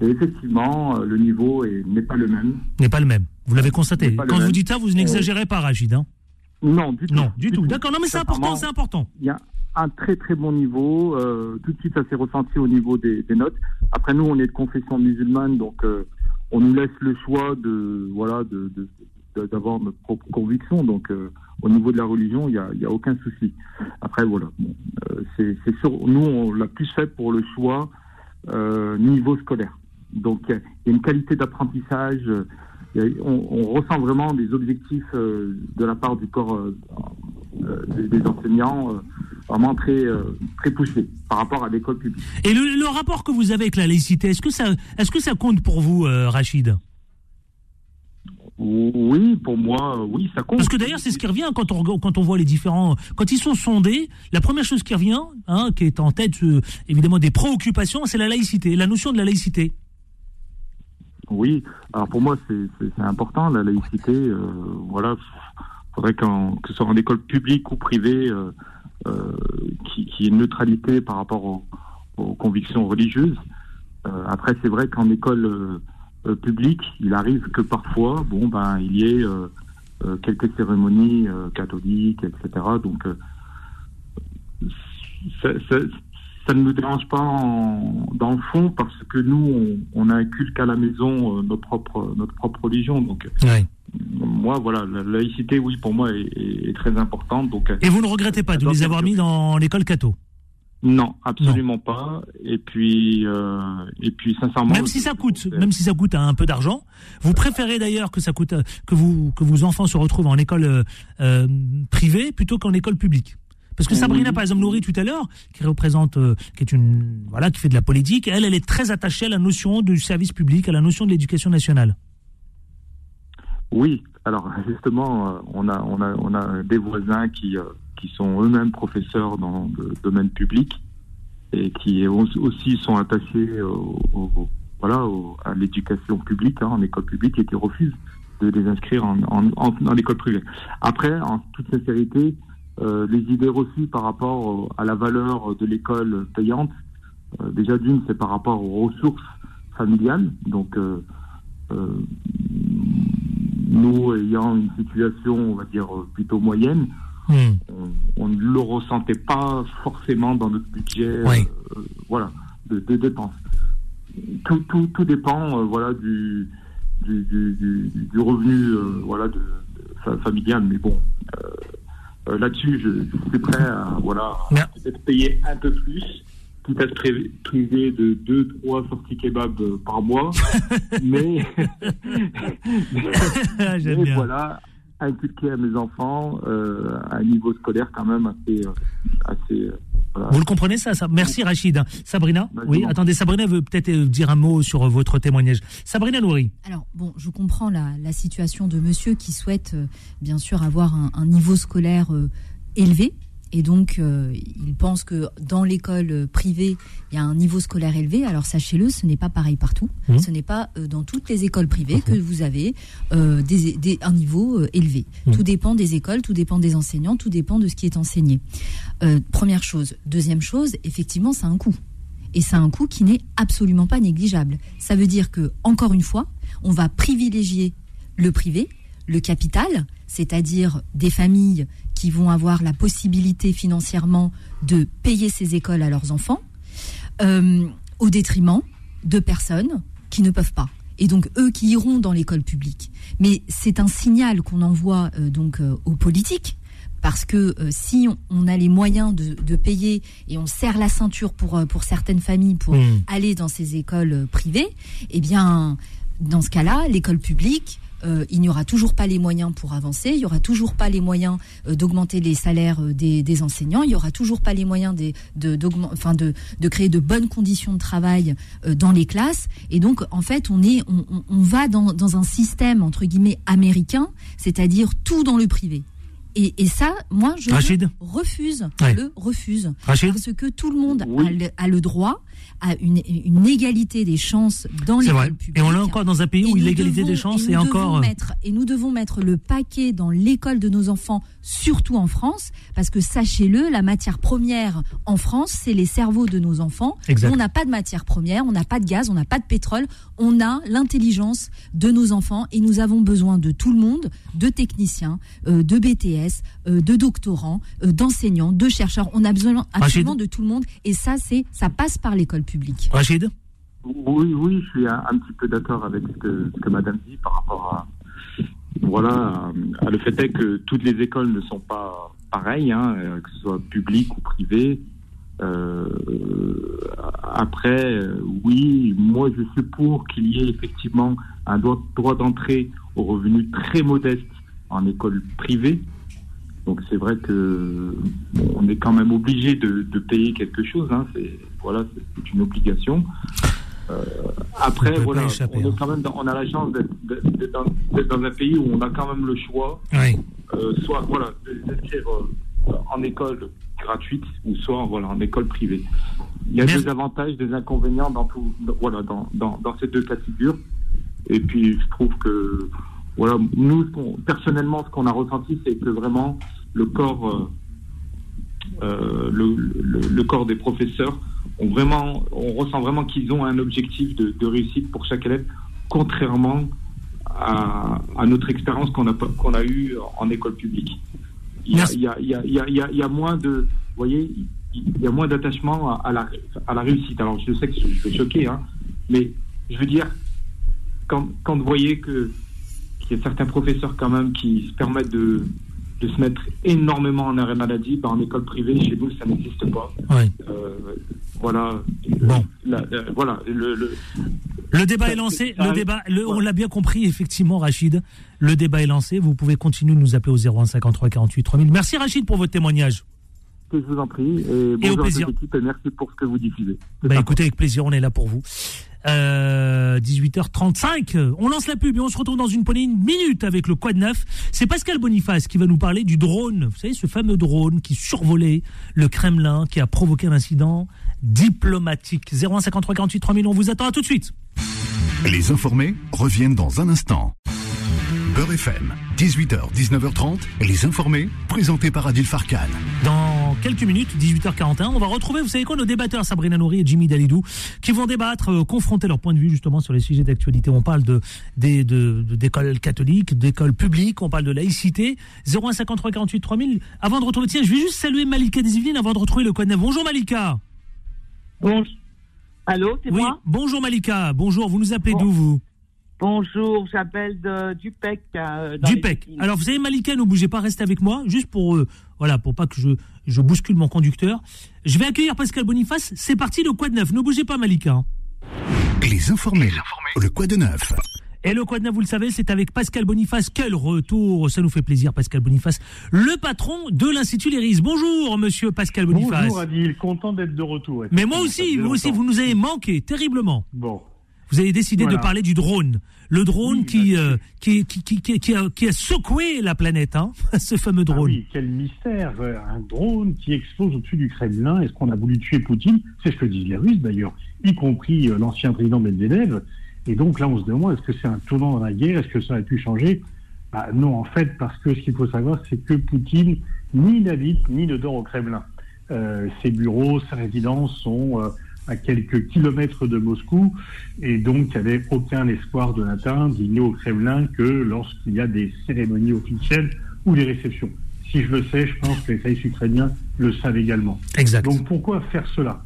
Et effectivement, euh, le niveau est- n'est pas le même. N'est pas le même. Vous l'avez constaté. Quand vous dites ça, vous n'exagérez pas, Rachid. hein? Non, du tout. non, du, tout. D'accord. Non, mais c'est important, c'est important. Il y a un très très bon niveau. euh, tout de suite, ça s'est ressenti au niveau des, notes. Après, nous, on est de confession musulmane, donc euh, on nous laisse le choix de voilà d'avoir notre propre conviction. Donc, euh, au niveau de la religion, il y a, a aucun souci. Après, voilà. C'est sûr. Nous, on l'a plus fait pour le choix niveau scolaire. Donc, il y a- une qualité d'apprentissage. on, ressent vraiment des objectifs de la part du corps des, enseignants vraiment très euh, très poussés par rapport à l'école publique. Et le, le rapport que vous avez avec la laïcité, est-ce que ça, est-ce que ça compte pour vous, euh, Rachid? Oui, pour moi, oui, ça compte. Parce que d'ailleurs, c'est ce qui revient quand on, quand on voit les différents. Quand ils sont sondés, la première chose qui revient, hein, qui est en tête, euh, évidemment, des préoccupations, c'est la laïcité, la notion de la laïcité. Oui, alors pour moi, c'est important, la laïcité. Euh, voilà, faudrait qu'en- que ce soit en école publique ou privée, euh, qui une neutralité par rapport aux, convictions religieuses. Euh, après, c'est vrai qu'en école euh, publique, il arrive que parfois, bon, ben, il y ait quelques cérémonies catholiques, etc. Donc, ça, ne nous dérange pas dans le fond parce que nous, on, on inculque à la maison notre propre religion. Donc, euh, moi, voilà, la laïcité, oui, pour moi, est, est- est très importante. Donc, euh, Et vous ne regrettez pas de les avoir mis dans l'école catho? Non, absolument pas. Et puis, euh, et puis, sincèrement, Même si ça coûte, même si ça coûte un peu d'argent, vous préférez d'ailleurs que ça coûte, que vous, que vos enfants se retrouvent en école euh, privée plutôt qu'en école publique. Parce que. Sabrina, par exemple, Nourri tout à l'heure, qui représente, euh, qui est une, voilà, qui fait de la politique, elle, elle est très attachée à la notion du service public, à la notion de l'éducation nationale. Oui, alors justement, euh, on a, on a, on a des voisins qui, euh, qui sont eux-mêmes professeurs dans le domaine public et qui au- aussi sont attachés voilà, à l'éducation publique, hein, en école publique, et qui refusent de les inscrire en, en, en, en école privée. Après, en toute sincérité, euh, les idées reçues par rapport à la valeur de l'école payante, déjà d'une, c'est par rapport aux ressources familiales, donc euh, nous ayant une situation, on va dire, euh, plutôt moyenne, Hmm. on, on ne le ressentait pas forcément dans notre budget, Oui. euh, voilà, de, de dépenses. Tout, tout, tout dépend, euh, voilà, du, du, du, du- du revenu, euh, voilà, de, de fa- familial. Mais bon, là-dessus, je, je suis prêt à, voilà, peut-être payer un peu plus, quitte à se pri- priver de deux, trois sorties kebab euh, par mois, mais J'aime mais bien. voilà, inculquer à mes enfants euh, un niveau scolaire quand même assez, euh, assez voilà. Vous le comprenez ça, ça? Merci Rachid. Sabrina? Bah, Oui, attendez, Sabrina veut peut-être dire un mot sur votre témoignage. Sabrina Nouri. Alors, bon, je comprends la, la situation de monsieur qui souhaite, euh, bien sûr, avoir un, un niveau scolaire euh, élevé. Et donc, euh, il pense que dans l'école privée, il y a un niveau scolaire élevé. Alors, sachez-le, ce n'est pas pareil partout. Mhm. Ce n'est pas euh, dans toutes les écoles privées que vous avez euh, des, des- un niveau euh, élevé. Mhm. Tout dépend des écoles, tout dépend des enseignants, tout dépend de ce qui est enseigné. Première chose. Deuxième chose, effectivement, ça a un coût. Et ça a un coût qui n'est absolument pas négligeable. Ça veut dire que, encore une fois, on va privilégier le privé, le capital, c'est-à-dire des familles qui vont avoir la possibilité financièrement de payer ces écoles à leurs enfants, euh, au détriment de personnes qui ne peuvent pas. Et donc eux qui iront dans l'école publique. Mais c'est un signal qu'on envoie euh, donc euh, aux politiques parce que si on, a les moyens de, payer et on serre la ceinture pour, pour certaines familles pour Hmm. aller dans ces écoles privées, eh bien, dans ce cas-là, l'école publique, euh, il n'y aura toujours pas les moyens pour avancer, il y aura toujours pas les moyens euh, d'augmenter les salaires euh, des, des enseignants, il y aura toujours pas les moyens des, de, enfin de, de créer de bonnes conditions de travail euh, dans les classes. Et donc, en fait, on est, on- on va dans, dans un système entre guillemets américain, c'est-à-dire tout dans le privé. Et, et ça, moi, je Rachid le refuse, Ouais. le refuse, Rachid parce que tout le monde Oui. a, le, a le droit à une, une égalité des chances dans C'est vrai. l'école publique. Et on est encore dans un pays où l'égalité des chances et est encore. mettre, et nous devons mettre le paquet dans l'école de nos enfants, surtout en France, parce que sachez-le, la matière première en France, c'est les cerveaux de nos enfants. Exact. On n'a pas de matière première, on n'a pas de gaz, on n'a pas de pétrole, on a l'intelligence de nos enfants et nous avons besoin de tout le monde, de techniciens, euh, de BTS, euh, de doctorants, euh, d'enseignants, de chercheurs. On a besoin absolument de tout le monde et ça, c'est, ça passe par l'école publique. Rachid Oui, oui, je suis un, un petit peu d'accord avec ce que, ce que Madame dit par rapport à, voilà, à, à le fait est que toutes les écoles ne sont pas pareilles, hein, euh, que ce soit publiques ou privées. Euh, après, euh, oui, moi je suis pour qu'il y ait effectivement un droit, droit d'entrée aux revenus très modestes en école privée. Donc c'est vrai que bon, on est quand même obligé de, de payer quelque chose. Hein, c'est voilà, c'est- une obligation. Euh, On après, pas voilà, échapper, on, hein. est quand même dans- on a la chance d'être dans, un pays où on a quand même le choix, Oui. euh, soit voilà, d'inscrire euh, en école gratuite ou soit voilà en école privée. Il y a Merci. des avantages, des inconvénients dans tout, dans- voilà, dans, dans, ces deux cas de figure. Et puis je trouve que voilà, nous personnellement, ce qu'on a ressenti, c'est que vraiment le corps, euh, euh, le, le, le corps des professeurs ont vraiment, on ressent vraiment qu'ils ont un objectif de, de réussite pour chaque élève, contrairement à, à notre expérience qu'on a qu'on a eue en école publique. Il y a, Merci. il y a, il y a, il y a, il y a- il y a moins de, vous voyez, il y a moins d'attachement à, à la, à la réussite. Alors je sais que je vais choquer, hein, mais je veux dire, quand, quand vous voyez que qu'il y a certains professeurs quand même qui se permettent de, de se mettre énormément en arrêt maladie, ben, en école privée, chez nous, ça n'existe pas. Oui. Euh, voilà. Bon. La- la- voilà. Le, le- Le débat Ça, est lancé. Le débat, le- on l'a bien compris, effectivement, Rachid. Le débat est lancé. Vous pouvez continuer de nous appeler au 01 53 48 3000. Merci, Rachid, pour votre témoignage. que je vous en prie. Et, bonjour à plaisir. toute l'équipe et merci pour ce que vous diffusez. Bah, écoutez, avec plaisir, on est là pour vous. Euh, 18h35, on lance la pub et on se retrouve dans une poignée de minutes avec le Quad 9. C'est Pascal Boniface qui va nous parler du drone. Vous savez, ce fameux drone qui survolait le Kremlin, qui a provoqué un incident diplomatique. 01 53 48 3000, on vous attend à tout de suite. Les informés reviennent dans un instant. Beurre FM, 18h, 19h30, les informés, présentés par Adil Farkan. Dans quelques minutes, 18h41, on va retrouver, vous savez quoi, nos débatteurs Sabrina Nouri et Jimmy Dalidou, qui vont débattre, euh, confronter leur point de vue justement sur les sujets d'actualité. On parle de des- de- d'écoles catholiques, d'écoles publiques, on parle de laïcité. 01 53 48 3000. Avant de retrouver, tiens, je vais juste saluer Malika des Yvelines avant de retrouver le code 9. Bonjour Malika. Bon... Allô, c'est Oui, moi? bonjour Malika. Bonjour, vous nous appelez Bon. d'où vous? Bonjour, j'appelle de Dupec. euh, dans Du PEC. Alors vous savez Malika, ne bougez pas, restez avec moi, juste pour euh, voilà, pour pas que je je bouscule mon conducteur. Je vais accueillir Pascal Boniface. C'est parti le quad 9. Ne bougez pas Malika. Les informés, le quoi de neuf Et le Quad 9, vous le savez, c'est avec Pascal Boniface. Quel retour Ça nous fait plaisir, Pascal Boniface, le patron de l'Institut Léris. Bonjour, monsieur Pascal Boniface. Bonjour Adil, content d'être de retour. Mais moi aussi, vous aussi, vous nous avez manqué terriblement. Bon, Vous avez décidé Voilà. de parler du drone. Le drone Oui, qui, euh, qui, qui, qui, qui, a, qui a secoué la planète, hein, ce fameux ah drone. oui, quel mystère euh, Un drone qui explose au-dessus du Kremlin. Est-ce qu'on a voulu tuer Poutine? C'est ce que disent les Russes d'ailleurs, y compris euh, l'ancien président Medvedev. Et donc là, on se demande est-ce que c'est un tournant dans la guerre? Est-ce que ça a pu changer? Bah, Non, en fait, parce que ce qu'il faut savoir, c'est que Poutine ni n'habite ni ne dort au Kremlin. Euh, ses bureaux, sa résidence sont euh, à quelques kilomètres de Moscou, et donc il n'y avait aucun espoir de l'atteindre. Il n'est au Kremlin que lorsqu'il y a des cérémonies officielles ou des réceptions. Si je le sais, je pense que les services ukrainiens le savent également. Exact. Donc pourquoi faire cela?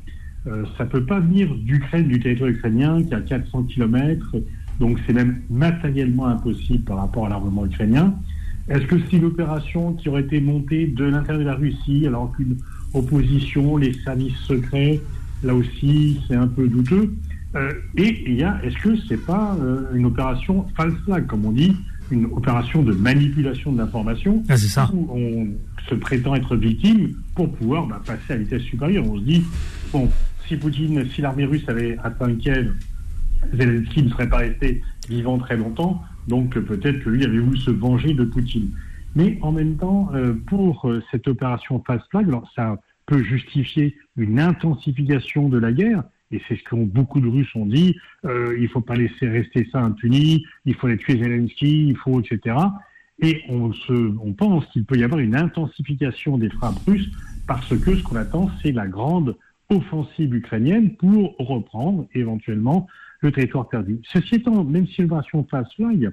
Euh, Ça peut pas venir d'Ukraine, du territoire ukrainien, qui a 400 km, donc c'est même matériellement impossible par rapport à l'armement ukrainien. Est-ce que c'est une opération qui aurait été montée de l'intérieur de la Russie, alors qu'une opposition, les services secrets, là aussi, c'est un peu douteux. Euh, et il y a, est-ce que c'est pas euh, une opération false flag, comme on dit, une opération de manipulation de l'information, Ah, ça. où on se prétend être victime pour pouvoir bah, passer à vitesse supérieure. On se dit, bon, si Poutine, si l'armée russe avait atteint Kiev, Zelensky ne serait pas resté vivant très longtemps, donc peut-être que lui avait voulu se venger de Poutine. Mais en même temps, euh, pour cette opération fast flag, alors ça justifier une intensification de la guerre, et c'est ce que beaucoup de Russes ont dit, euh, il faut pas laisser rester ça impuni, il faut aller tuer Zelensky, il faut, etc. Et on, se, on pense qu'il peut y avoir une intensification des frappes russes parce que ce qu'on attend, c'est la grande offensive ukrainienne pour reprendre éventuellement le territoire perdu. Ceci étant, même si l'opération flag, euh,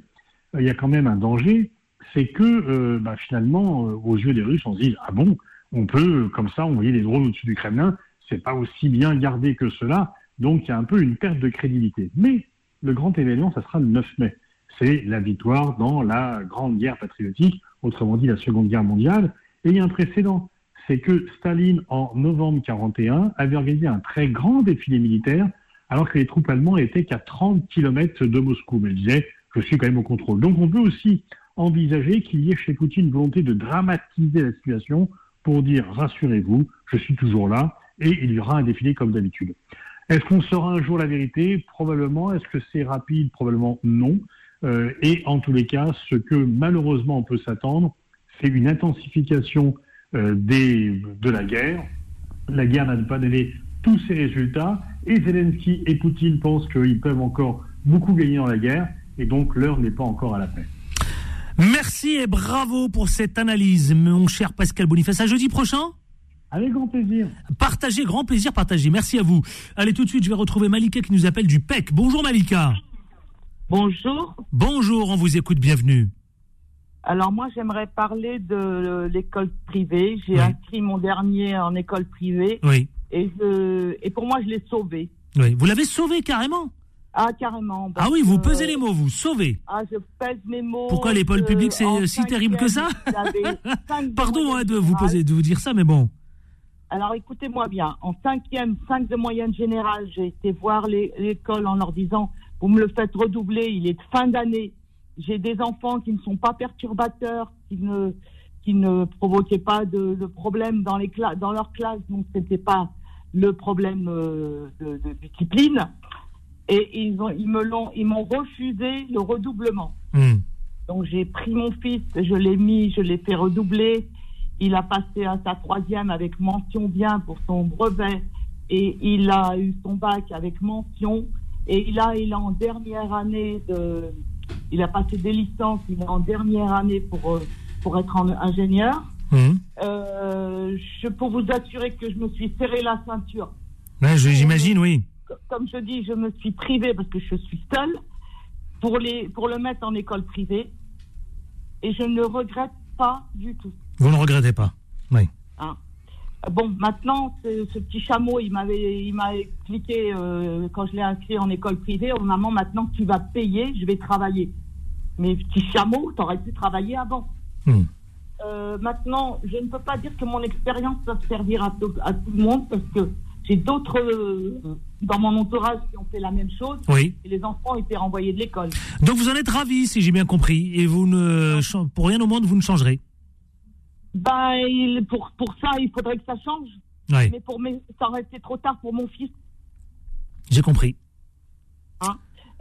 il y a quand même un danger, c'est que euh, bah, finalement, euh, aux yeux des Russes, on se dit ah bon, on peut comme ça envoyer des drones au-dessus du Kremlin, c'est pas aussi bien gardé que cela, donc il y a un peu une perte de crédibilité. Mais le grand événement, ça sera le 9 mai. C'est la victoire dans la grande guerre patriotique, autrement dit la Seconde Guerre mondiale. Et il y a un précédent, c'est que Staline, en novembre 41, avait organisé un très grand défilé militaire, alors que les troupes allemandes étaient qu'à 30 km de Moscou. Mais il disait, je suis quand même au contrôle. Donc on peut aussi envisager qu'il y ait chez Poutine une volonté de dramatiser la situation pour dire, rassurez-vous, je suis toujours là, et il y aura un défilé comme d'habitude. Est-ce qu'on saura un jour la vérité? Probablement. Est-ce que c'est rapide? Probablement non. Euh, et en tous les cas, ce que malheureusement on peut s'attendre, c'est une intensification euh, des, de la guerre. La guerre n'a pas donné tous ses résultats, et Zelensky et Poutine pensent qu'ils peuvent encore beaucoup gagner dans la guerre, et donc l'heure n'est pas encore à la fin. Merci et bravo pour cette analyse, mon cher Pascal Boniface. À jeudi prochain Avec grand plaisir. Partagez, grand plaisir, partagez. Merci à vous. Allez, tout de suite, je vais retrouver Malika qui nous appelle du PEC. Bonjour Malika. Bonjour. Bonjour, on vous écoute, bienvenue. Alors moi, j'aimerais parler de l'école privée. J'ai Oui. inscrit mon dernier en école privée Oui, et, je, et pour moi, je l'ai sauvé. oui. Vous l'avez sauvé carrément? Ah, carrément. Ah oui, vous que- pesez les mots, vous, sauvé. Ah, je pèse mes mots. Pourquoi l'école que publique, c'est en si terrible que ça Pardon hein, de vous, générale. poser, de vous dire ça, mais bon. Alors écoutez-moi bien, en cinquième, 5 de moyenne générale, j'ai été voir l'école en leur disant, vous me le faites redoubler, il est fin d'année. J'ai des enfants qui ne sont pas perturbateurs, qui ne, qui ne provoquaient pas de, de problème dans, les dans leur classe, donc c'était pas le problème euh, de, de discipline. Et ils, ont, ils me l'ont, ils m'ont refusé le redoublement. Hmm. Donc j'ai pris mon fils, je l'ai mis, je l'ai fait redoubler. Il a passé à sa troisième avec mention bien pour son brevet et il a eu son bac avec mention. Et là, il est en dernière année de, il a passé des licences, il est en dernière année pour euh, pour être en- ingénieur. Euh, je peux vous assurer que je me suis serré la ceinture. Ouais, J'imagine, oui. Comme je dis, je me suis privée parce que je suis seule pour les pour le mettre en école privée et je ne regrette pas du tout. Vous ne regrettez pas. Oui. hein. Bon, maintenant, ce, ce petit chameau, il m'avait, il m'a expliqué euh, quand je l'ai inscrit en école privée, oh, maman, maintenant que tu vas payer, je vais travailler. Mais petit chameau, t'aurais pu travailler avant. Hmm. Euh, maintenant, je ne peux pas dire que mon expérience peut servir à, tout- à tout le monde parce que j'ai d'autres euh, dans mon entourage qui ont fait la même chose Oui. et les enfants ont été renvoyés de l'école. Donc vous en êtes ravi, si j'ai bien compris, et vous ne, pour rien au monde, vous ne changerez. Ben, il- pour, pour ça, il faudrait que ça change. Oui, Mais pour mes, ça aurait été trop tard pour mon fils. j'ai compris.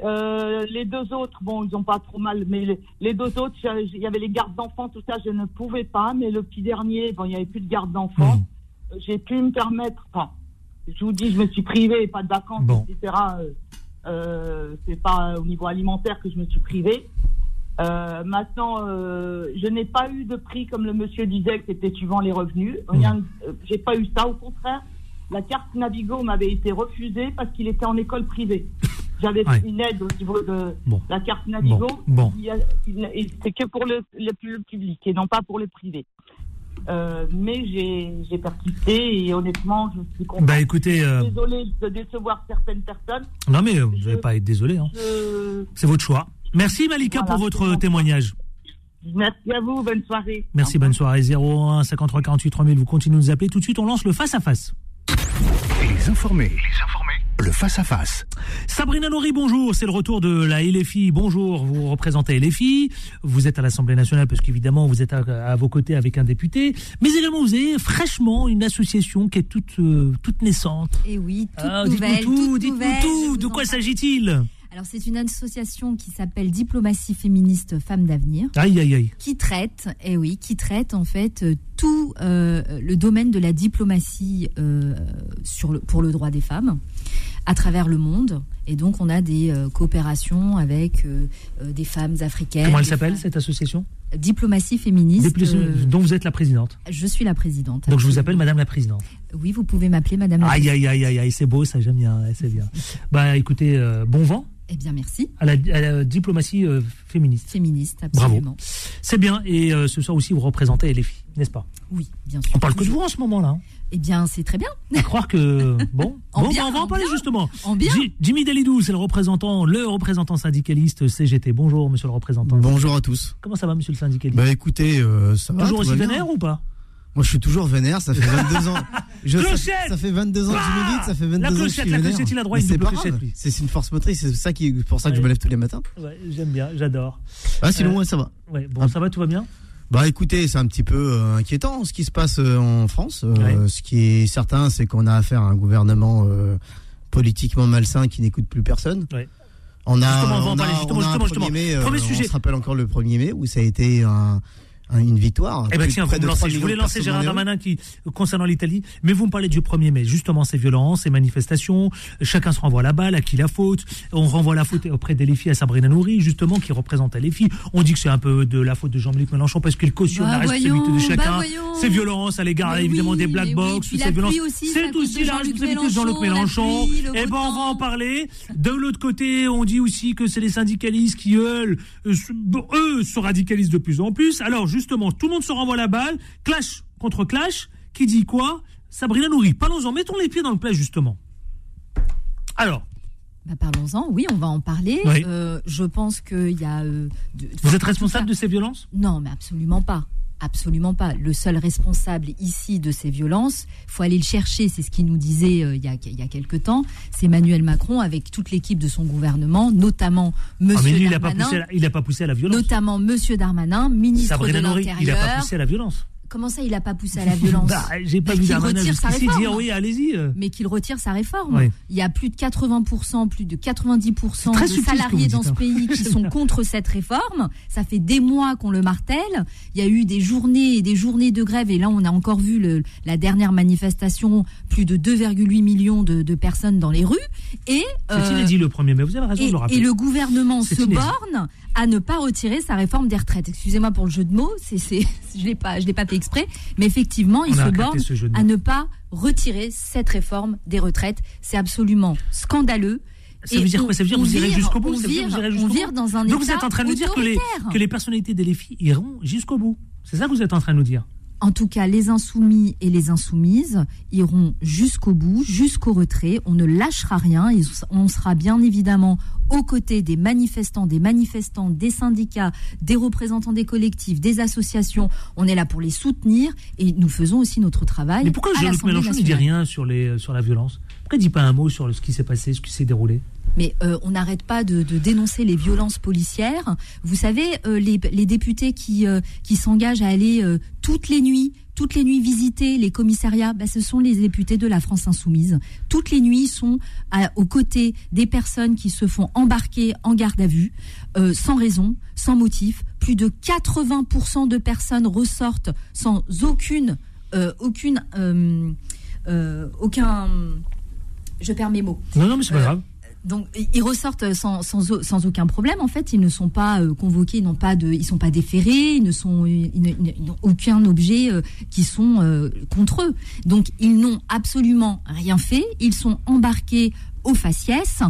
Euh, les deux autres, bon, ils ont pas trop mal, mais les, les deux autres, il y avait les gardes d'enfants, tout ça, je ne pouvais pas. Mais le petit dernier, bon, il n'y avait plus de garde d'enfants. Euh, J'ai pu me permettre, enfin, je vous dis, je me suis privée, pas de vacances, Bon. etc. Euh, euh, c'est pas au niveau alimentaire que je me suis privée. Euh, maintenant, euh, je n'ai pas eu de prix comme le monsieur disait que c'était suivant les revenus. Rien, euh, j'ai pas eu ça. Au contraire, la carte Navigo m'avait été refusée parce qu'il était en école privée. J'avais Ouais. une aide au niveau de Bon. la carte Navigo. Bon, bon. C'est que pour le public et non pas pour le privé. Euh, mais j'ai j'ai persisté et honnêtement, je suis contente. Bah écoutez, euh, Désolée de décevoir certaines personnes. non mais euh, vous n'allez pas être désolé, hein. Je, c'est votre choix. Merci Malika Voilà, pour votre témoignage. Merci à vous, bonne soirée. Merci, bonne soirée. 01 53 48 3000. Vous continuez de nous appeler. Tout de suite, on lance le face-à-face. Les informés. Les informés. Le face-à-face. Sabrina Nouri, bonjour. C'est le retour de la LFI. Bonjour. Vous représentez LFI. Vous êtes à l'Assemblée nationale parce qu'évidemment, vous êtes à, à, vos côtés avec un député. Mais également, vous avez fraîchement une association qui est toute, euh, toute naissante. Et oui, toute Ah, nouvelle. tout, dites-nous tout. De quoi s'agit-il Alors, c'est une association qui s'appelle Diplomatie féministe Femmes d'avenir. Aïe, aïe, aïe. qui traite, eh oui, qui traite en fait euh, tout euh, le domaine de la diplomatie euh, sur le, pour le droit des femmes à travers le monde. Et donc, on a des euh, coopérations avec des femmes africaines. Comment elle s'appelle, femmes- cette association? Diplomatie féministe. Dont vous êtes la présidente. je suis la présidente. Donc je vous appelle Madame la Présidente. Oui, vous pouvez m'appeler Madame. la Aïe, aïe, aïe, aïe, aïe, c'est beau, ça j'aime bien, c'est bien. Bah écoutez, bon vent Eh bien, merci. à la, à la diplomatie féministe. Féministe, Bravo. absolument. C'est bien, et euh, ce soir aussi vous représentez les filles, n'est-ce pas? Oui, bien sûr. On parle que de vous en ce moment-là. hein. Eh bien, c'est très bien. À croire que... Bon, En bon bien, bah, on va en en parler bien. justement. En bien. Ji- Jimmy Dalidou, c'est le représentant, le représentant syndicaliste CGT. Bonjour monsieur le représentant. Bonjour à tous. Comment ça va monsieur le syndicaliste? Bah écoutez, euh, ça va. Toujours aussi vénère ou pas? Moi je suis toujours vénère, ça fait 22 ans. Je, ça, Clochette ça fait 22 ans que je Bah milite, ça fait 22 La ans que je clochette, suis la clochette, il a droit à une double clochette. C'est une force motrice, c'est ça qui, pour ça que je me lève tous les matins. Ouais, J'aime bien, j'adore. Ah sinon Euh, ouais, ça va. Ouais, bon, Ah. ça va, tout va bien Bah écoutez, c'est un petit peu euh, inquiétant ce qui se passe euh, en France. Euh, Ouais. Ce qui est certain, c'est qu'on a affaire à un gouvernement politiquement malsain qui n'écoute plus personne. Ouais. On a, Justement, on va en on parler, justement, on justement, 1er mai, Premier on sujet. se rappelle encore le 1er mai où ça a été un- une victoire. Eh ben tiens, près vous me de 3 lancez. Je voulais lancer Gérard. Darmanin qui, concernant l'Italie, mais vous me parlez du 1er mai. Justement, ces violences, ces manifestations, chacun se renvoie la balle, à qui la faute? On renvoie la faute auprès des filles à Sabrina Nouri, justement, qui représente les filles. On dit que c'est un peu de la faute de Jean-Luc Mélenchon parce qu'il cautionne Bah la responsabilité de bah chacun. ces violences à l'égard, évidemment, oui, des black box, oui. ces violences. C'est aussi la Jean-Luc responsabilité de Jean-Luc Mélenchon, pluie, le Eh ben, on va en parler. De l'autre côté, on dit aussi que c'est les syndicalistes qui, eux, euh, se- eux, se radicalisent de plus en plus. Alors, justement, tout le monde se renvoie la balle. Clash contre clash. Qui dit quoi? Sabrina Nouri. Parlons-en. Mettons les pieds dans le plat, justement. Alors, Bah, Parlons-en, oui, on va en parler. Oui. Euh, je pense qu'il y a. euh, de- vous êtes responsable de ces violences? Non, mais absolument pas. Absolument pas. Le seul responsable ici de ces violences, faut aller le chercher. C'est ce qu'il nous disait euh, il y a il y a quelque temps. C'est Emmanuel Macron avec toute l'équipe de son gouvernement, notamment Ah, Monsieur mais lui, il n'a pas, Darmanin, poussé la- il a pas poussé à la violence. notamment Monsieur Darmanin, ministre Sabrina de Nouri, il n'a pas l'Intérieur. poussé à la violence. Comment ça, il n'a pas poussé à la violence Bah, J'ai pas Mais vu qu'il retire sa réforme. dire oui, allez-y. euh. mais qu'il retire sa réforme. Oui. Il y a plus de 80%, plus de 90% C'est très de salariés dans ce pays qui sont contre cette réforme. Ça fait des mois qu'on le martèle. Il y a eu des journées et des journées de grève. Et là, on a encore vu le, la dernière manifestation, plus de 2,8 millions de, de personnes dans les rues. Et, C'est euh, inédit le premier mai. Vous avez raison de et, le rappeler. et le gouvernement C'est se inédit. borne à ne pas retirer sa réforme des retraites. Excusez-moi pour le jeu de mots, c'est, c'est, je l'ai pas, je l'ai pas fait exprès, mais effectivement, il On se borne à ne pas retirer cette réforme des retraites. C'est absolument scandaleux. Ça Et veut dire quoi? Ça veut dire vous irez jusqu'au bout Ça veut dire vous irez on vire dans un Donc vous état êtes en train de nous dire que les, que les personnalités des filles iront jusqu'au bout. C'est ça que vous êtes en train de nous dire En tout cas, les insoumis et les insoumises iront jusqu'au bout, jusqu'au retrait. On ne lâchera rien et on sera bien évidemment aux côtés des manifestants, des manifestants, des syndicats, des représentants des collectifs, des associations. On est là pour les soutenir et nous faisons aussi notre travail. Mais pourquoi Jean-Luc Mélenchon ne dit rien sur, les, sur la violence? Pourquoi il ne dit pas un mot sur ce qui s'est passé, ce qui s'est déroulé? Mais euh, on n'arrête pas de, de dénoncer les violences policières. Vous savez, euh, les, les députés qui, euh, qui s'engagent à aller toutes les nuits, toutes les nuits visiter les commissariats, bah, ce sont les députés de la France insoumise. Toutes les nuits sont à- aux côtés des personnes qui se font embarquer en garde à vue, euh, sans raison, sans motif. Plus de 80% de personnes ressortent sans aucune, euh, aucune, euh, aucun. Je perds mes mots. Non, non, mais c'est pas grave. Donc ils ressortent sans, sans, au- sans aucun problème. En fait, ils ne sont pas euh, convoqués, ils n'ont pas de, ils sont pas déférés, ils ne sont, n'ont aucun objet euh, qui sont euh, contre eux. Donc ils n'ont absolument rien fait. Ils sont embarqués au faciès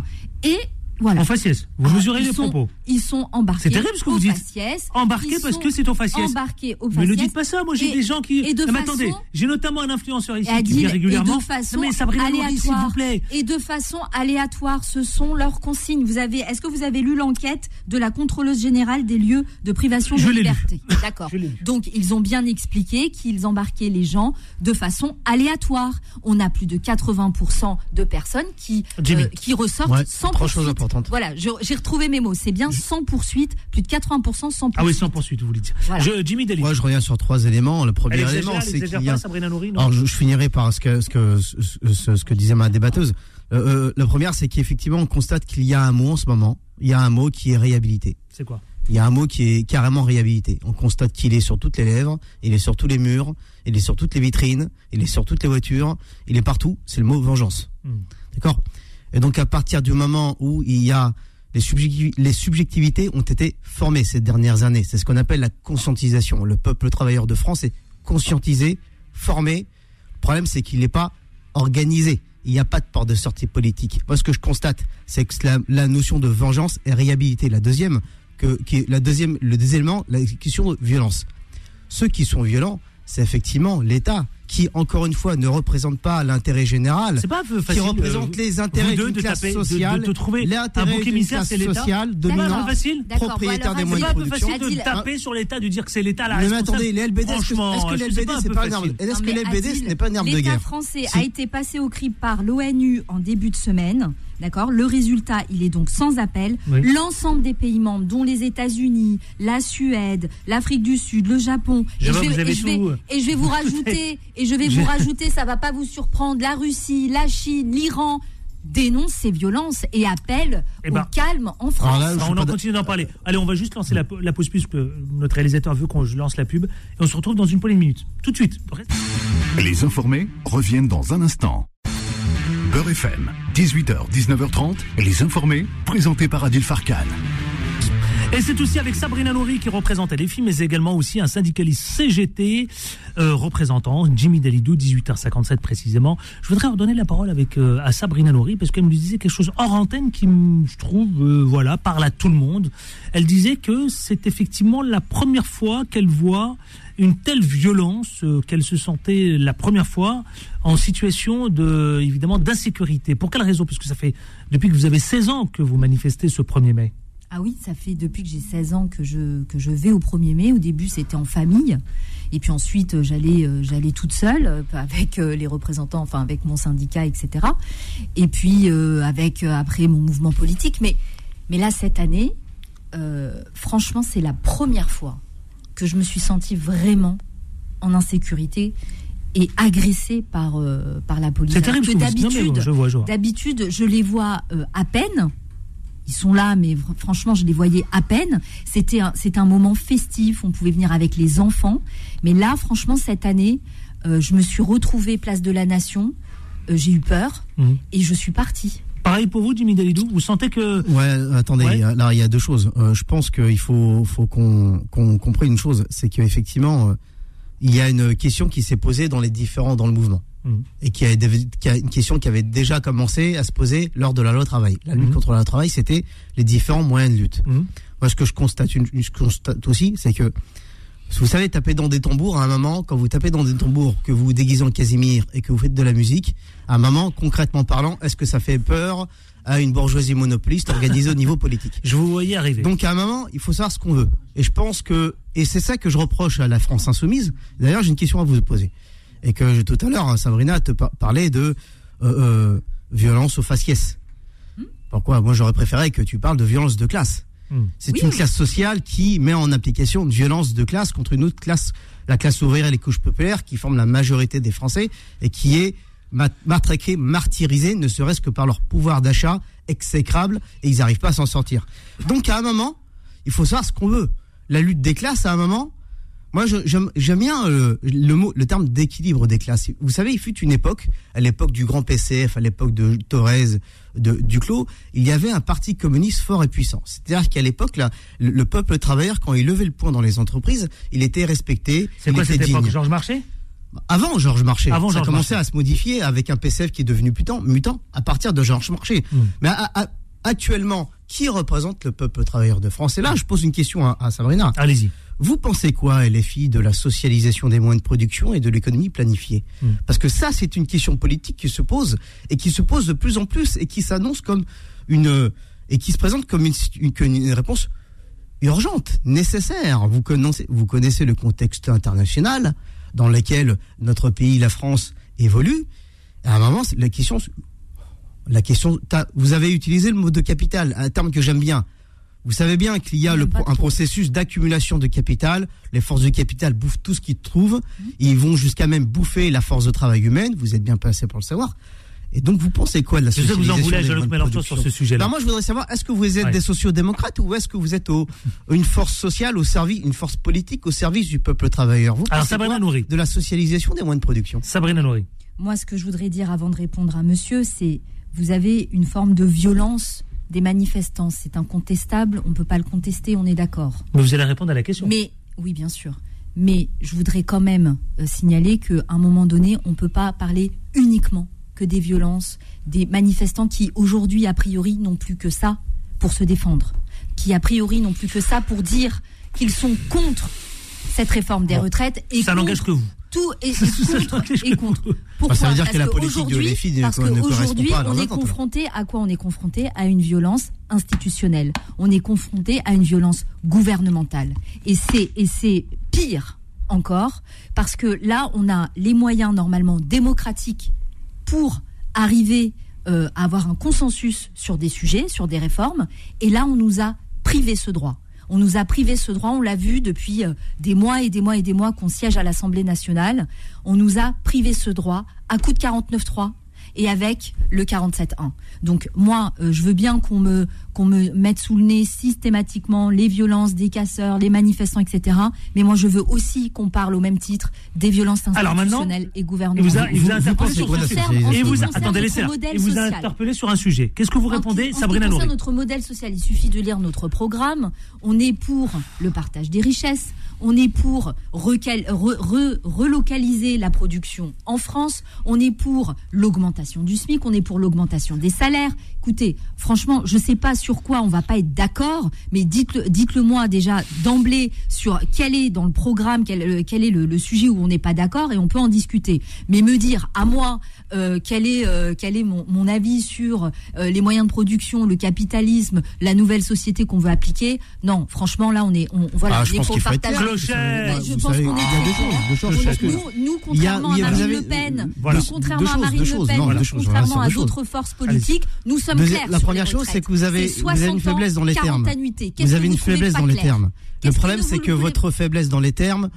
et Voilà. En faciès. Vous Ah, mesurez les sont- propos. Ils sont embarqués. C'est terrible ce que vous dites. faciès. Embarqué Ils parce que c'est au faciès. Embarqués au Mais ne dites pas ça, moi j'ai des gens qui. et de Non, mais façon- attendez, j'ai notamment un influenceur ici qui vient régulièrement. et de façon Non, mais Sabrina s'il vous plaît. Et de façon aléatoire, ce sont leurs consignes. Vous avez, est-ce que vous avez lu l'enquête de la contrôleuse générale des lieux de privation Je de l'ai lu. liberté D'accord. Je l'ai lu. Donc ils ont bien expliqué qu'ils embarquaient les gens de façon aléatoire. On a plus de 80% de personnes qui euh, qui ressortent Ouais, sans trois Voilà, j'ai retrouvé mes mots. C'est bien sans poursuite, plus de 80% sans poursuite. Ah oui, sans poursuite, vous voulez dire. Voilà. Je- Jimmy Daly. Moi, je reviens sur trois éléments. Le premier Elle élément, c'est qu'il y a. pas, Sabrina Nouri, non Alors, je, je finirai par ce que, ce que, ce, ce- ce que disait ma débatteuse. Euh, euh, la première, c'est qu'effectivement, on constate qu'il y a un mot en ce moment. Il y a un mot qui est réhabilité. C'est quoi? Il y a un mot qui est carrément réhabilité. On constate qu'il est sur toutes les lèvres, il est sur tous les murs, il est sur toutes les vitrines, il est sur toutes les voitures, il est partout. C'est le mot vengeance. Hmm. D'accord? Et donc, à partir du moment où il y a les, les subjectivités ont été formées ces dernières années. C'est ce qu'on appelle la conscientisation. Le peuple travailleur de France est conscientisé, formé. Le problème, c'est qu'il n'est pas organisé. Il n'y a pas de porte de sortie politique. Moi, ce que je constate, c'est que la, notion de vengeance est réhabilitée. La deuxième, que, la deuxième, le deuxième élément, la question de violence. Ceux qui sont violents, c'est effectivement l'État qui, encore une fois, ne représente pas l'intérêt général, C'est pas un peu qui facile. représente euh, les intérêts d'une de classe taper- de- de- sociale, de trouver un l'intérêt d'une émissaire, classe c'est l'État. sociale C'est pas dominante, facile propriétaire des moyens C'est de pas un peu production. facile de Adil, taper sur l'État, de dire que c'est l'État la Mais responsable. attendez, les LBD, est-ce que, les LBD, c'est pas un arme facile Est-ce que mais les LBD, ce n'est pas une arme de L'État guerre? français Si. a été passé au crible par l'ONU en début de semaine. D'accord Le résultat, il est donc sans appel. Oui. L'ensemble des pays membres, dont les États-Unis, la Suède, l'Afrique du Sud, le Japon, Je et, vois, je vais, avez et je vais- tout. et je vais vous rajouter, et je vais vous rajouter, ça va pas vous surprendre, la Russie, la Chine, l'Iran dénoncent ces violences et appellent Eh au ben, calme en France. là, on en continue d'en parler. Allez, on va juste lancer la, la pause puisque notre réalisateur veut qu'on lance la pub. Et on se retrouve dans une poignée de minutes. Tout de suite. Les informés reviennent dans un instant. Beurre FM, 18h, 19h30, les informés, présentés par Adil Farkan. Et c'est aussi avec Sabrina Nouri qui représentait les filles, mais également aussi un syndicaliste CGT euh, représentant Jimmy Dalidou, 18h57 précisément. Je voudrais redonner la parole avec euh, à Sabrina Nouri parce qu'elle me disait quelque chose hors antenne qui, je trouve, euh, voilà, parle à tout le monde. Elle disait que c'est effectivement la première fois qu'elle voit une telle violence, euh, qu'elle se sentait la première fois en situation de, évidemment, d'insécurité. Pour quelle raison? Parce que ça fait depuis que vous avez 16 ans que vous manifestez ce 1er mai. Ah oui, ça fait depuis que j'ai 16 ans que je, que je vais au 1er mai. Au début, c'était en famille. Et puis ensuite, euh, j'allais euh, j'allais toute seule avec les représentants, enfin avec mon syndicat, etc. Et puis avec après mon mouvement politique. Mais, mais là, cette année, franchement, c'est la première fois que je me suis sentie vraiment en insécurité et agressée par, euh, par la police. C'est terrible d'habitude, je vois, je vois. Je les vois euh, à peine. Ils sont là, mais fr- franchement, je les voyais à peine. C'était un, un moment festif. On pouvait venir avec les enfants. Mais là, franchement, cette année, euh, je me suis retrouvée place de la Nation. J'ai eu peur Mhm. et je suis partie. Pareil pour vous, Jimmy Dalidou Vous sentez que. Ouais, attendez, Ouais. là il y a deux choses. Euh, je pense qu'il faut, faut qu'on qu'on comprenne une chose, c'est qu'effectivement, euh, il y a une question qui s'est posée dans les différents dans le mouvement. Mhm. Et qui a, qui a une question qui avait déjà commencé à se poser lors de la loi travail. La lutte Mhm. contre la loi travail, c'était les différents moyens de lutte. Mhm. Moi, ce que je constate, une, ce que je constate aussi, c'est que vous savez, taper dans des tambours, à un moment, quand vous tapez dans des tambours, que vous vous déguisez en Casimir et que vous faites de la musique, à un moment, concrètement parlant, est-ce que ça fait peur à une bourgeoisie monopoliste organisée au niveau politique? Je vous voyais arriver. Donc, à un moment, il faut savoir ce qu'on veut. Et je pense que, et c'est ça que je reproche à la France insoumise. D'ailleurs, j'ai une question à vous poser. Et que je- tout à l'heure, Sabrina te par- parlait de euh, euh, violence aux faciès. Pourquoi? Moi, j'aurais préféré que tu parles de violence de classe. Hmm. C'est Oui, une oui. classe sociale qui met en application une violence de classe contre une autre classe, la classe ouvrière et les couches populaires, qui forment la majorité des Français et qui est ma- matraquée, martyrisée, ne serait-ce que par leur pouvoir d'achat exécrable, et ils n'arrivent pas à s'en sortir. Donc, à un moment, il faut savoir ce qu'on veut. La lutte des classes, à un moment, moi, j'aime bien euh, le mot, le terme d'équilibre des classes. Vous savez, il fut une époque, à l'époque du grand PCF, à l'époque de Thorez, de Duclos, il y avait un parti communiste fort et puissant. C'est-à-dire qu'à l'époque, là, le, le peuple travailleur, quand il levait le poing dans les entreprises, il était respecté. C'est quoi cette époque. Georges Marchais? Avant Georges Marchais. Avant ça a Georges commencé Marchais. à se modifier avec un PCF qui est devenu mutant, mutant à partir de Georges Marchais. Mm. Mais à- à- actuellement, qui représente le peuple travailleur de France? Et là, je pose une question à, à Sabrina. Allez-y. Vous pensez quoi, LFI, de la socialisation des moyens de production et de l'économie planifiée Hmm. Parce que ça, c'est une question politique qui se pose et qui se pose de plus en plus et qui s'annonce comme une et qui se présente comme une, une- une réponse urgente, nécessaire. Vous connaissez, vous connaissez le contexte international dans lequel notre pays, la France, évolue. À un moment, la question, la question, vous avez utilisé le mot de capital, un terme que j'aime bien. Vous savez bien qu'il y a le, un processus d'accumulation de capital. Les forces du capital bouffent tout ce qu'ils trouvent. Ils vont jusqu'à même bouffer la force de travail humaine. Vous êtes bien placé pour le savoir. Et donc, vous pensez quoi de la Je sais que vous en socialisation voulez Jean-Luc de Mélenchon sur ce sujet-là. alors moi, je voudrais savoir, est-ce que vous êtes Ouais. des sociodémocrates ou est-ce que vous êtes au, une force sociale au service, une force politique au service du peuple travailleur? Vous Alors, pensez Sabrina quoi Nourri. de la socialisation des moyens de production Sabrina Nouri. Moi, ce que je voudrais dire avant de répondre à monsieur, c'est vous avez une forme de violence des manifestants. C'est incontestable, on ne peut pas le contester, on est d'accord. Mais vous allez répondre à la question. Mais, oui, bien sûr. Mais je voudrais quand même euh, signaler qu'à un moment donné, on ne peut pas parler uniquement que des violences, des manifestants qui, aujourd'hui, a priori, n'ont plus que ça pour se défendre. Qui, a priori, n'ont plus que ça pour dire qu'ils sont contre cette réforme des Bon. retraites. Et Ça n'engage que vous. Tout et, contre, et contre. Pourquoi ça veut dire Parce que la politique de parce ne correspond qu'aujourd'hui, pas à leurs on est attentes. confronté à quoi On est confronté? À une violence institutionnelle. On est confronté à une violence gouvernementale. Et c'est et c'est pire encore parce que là, on a les moyens normalement démocratiques pour arriver euh, à avoir un consensus sur des sujets, sur des réformes. Et là, on nous a privé ce droit. On nous a privé ce droit, on l'a vu depuis euh, des mois et des mois et des mois qu'on siège à l'Assemblée nationale. On nous a privé ce droit à coup de 49.3 et avec le 47.1. Donc moi, euh, je veux bien qu'on me qu'on me mette sous le nez systématiquement les violences des casseurs, les manifestants, etc. Mais moi, je veux aussi qu'on parle au même titre des violences institutionnelles et gouvernementales. il vous interpellé sur Et vous, attendez, laissez interpellé sur un sujet. Qu'est-ce que vous répondez, en Sabrina concerne notre modèle social, il suffit de lire notre programme. On est pour le partage des richesses. On est pour relocaliser la production en France. On est pour l'augmentation du SMIC. On est pour l'augmentation des salaires. Écoutez, franchement, je ne sais pas sur quoi on va pas être d'accord, mais dites-le dites-le moi déjà d'emblée sur quel est dans le programme, quel, euh, quel est le, le sujet où on n'est pas d'accord et on peut en discuter. Mais me dire à moi euh, quel est, euh, quel est mon, mon avis sur euh, les moyens de production, le capitalisme, la nouvelle société qu'on veut appliquer, non, franchement là on est, on, voilà, Ah, je pense qu'il faut être je pense qu'on est Nous, nous, contrairement à Marine Le Pen, contrairement à Marine Le. Pen, contrairement à d'autres forces politiques, nous sommes clairs. la première chose, c'est que vous avez- une 60 ans, faiblesse dans les 40 termes. Vous avez une faiblesse dans les termes. Le problème, c'est que votre faiblesse dans les termes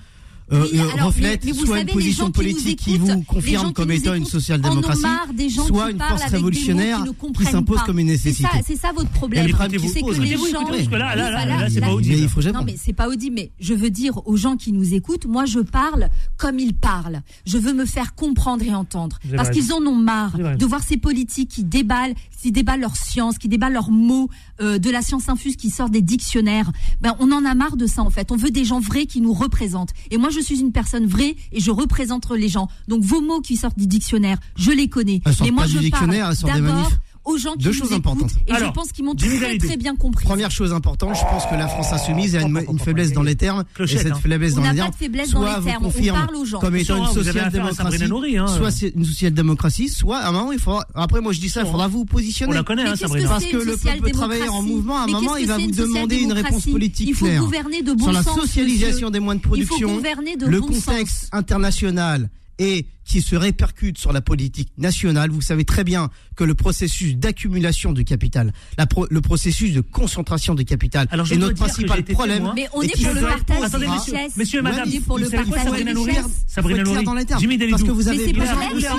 euh, Oui, euh, alors, reflète mais soit savez, une position qui politique qui vous confirme comme étant une social-démocratie, en ont marre des gens soit qui une force révolutionnaire qui s'impose pas. comme une C'est nécessité. ça, c'est ça votre problème. Et le problème, c'est que vous- les vous gens. écoutez, parce que là, là, c'est là, pas audible. Mais il faut Non, mais c'est pas audible, mais je veux dire aux gens qui nous écoutent, moi je parle comme ils parlent. Je veux me faire comprendre et entendre. Parce qu'ils en ont marre de voir ces politiques qui déballent, qui déballent leur science, qui déballent leurs mots euh, de la science infuse qui sortent des dictionnaires. Ben, on en a marre de ça en fait. On veut des gens vrais qui nous représentent. Et moi je suis une personne vraie et je représente les gens. Donc vos mots qui sortent du dictionnaire, je les connais. Mais moi du je parle d'abord. Aux gens qui Deux nous choses écoutent. importantes. Et Alors, je pense qu'ils m'ont très très bien compris. Première chose importante, je pense que la France insoumise a une, une faiblesse dans les termes, et cette hein. faiblesse On dans n'a les pas termes, de faiblesse dans soit les vous termes, on confirme parle aux gens. comme étant une social-démocratie, hein. soit c'est une social-démocratie, soit à un moment il faudra. Après, moi je dis ça, il faudra vous On positionner. la connaît, Mais hein, Sabrina. Parce que le peuple travailleur en mouvement, à un moment, il va vous demander une réponse politique Il faut claire gouverner de bon sur la sens, socialisation des moyens de Il faut production, gouverner de le contexte sens. international et qui se répercute sur la politique nationale. Vous savez très bien que le processus d'accumulation du capital, la pro- le processus de concentration du capital Alors, je est notre principal problème. témoin. Mais on est pour le partage Attendez, des richesses. messieurs et madame, pour vous le partage Sabrina richesses. Sabrina termes. Jimmy Parce que vous avez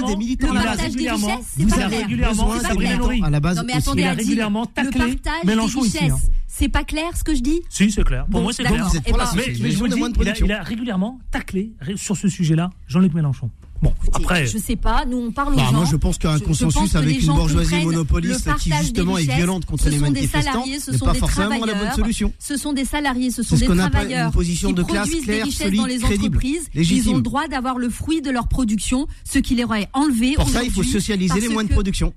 des militants Le partage des régulièrement, richesses, c'est vous pas avez clair. Sabrina militants à la base Non mais aussi. attendez, Il a Adil, régulièrement le taclé partage Mélenchon ici, hein. C'est pas clair ce que je dis? Si, c'est clair. Pour Bon, moi, c'est clair. Vous êtes pour la Eh ben, Mais, mais je vous dis, il a, production. il a régulièrement taclé sur ce sujet-là Jean-Luc Mélenchon. Bon, après. Je sais pas, nous on parle aux Bah, gens. moi, je pense qu'un consensus avec une bourgeoisie monopoliste qui justement est violente contre ce les sont des manifestants salariés, ce n'est sont pas des forcément la bonne solution. Ce sont des salariés, ce sont des travailleurs une position qui de classe produisent claire, solide, dans les entreprises. Ils ont le droit d'avoir le fruit de leur production, ce qui leur est enlevé Pour ça, il faut socialiser les moyens de production.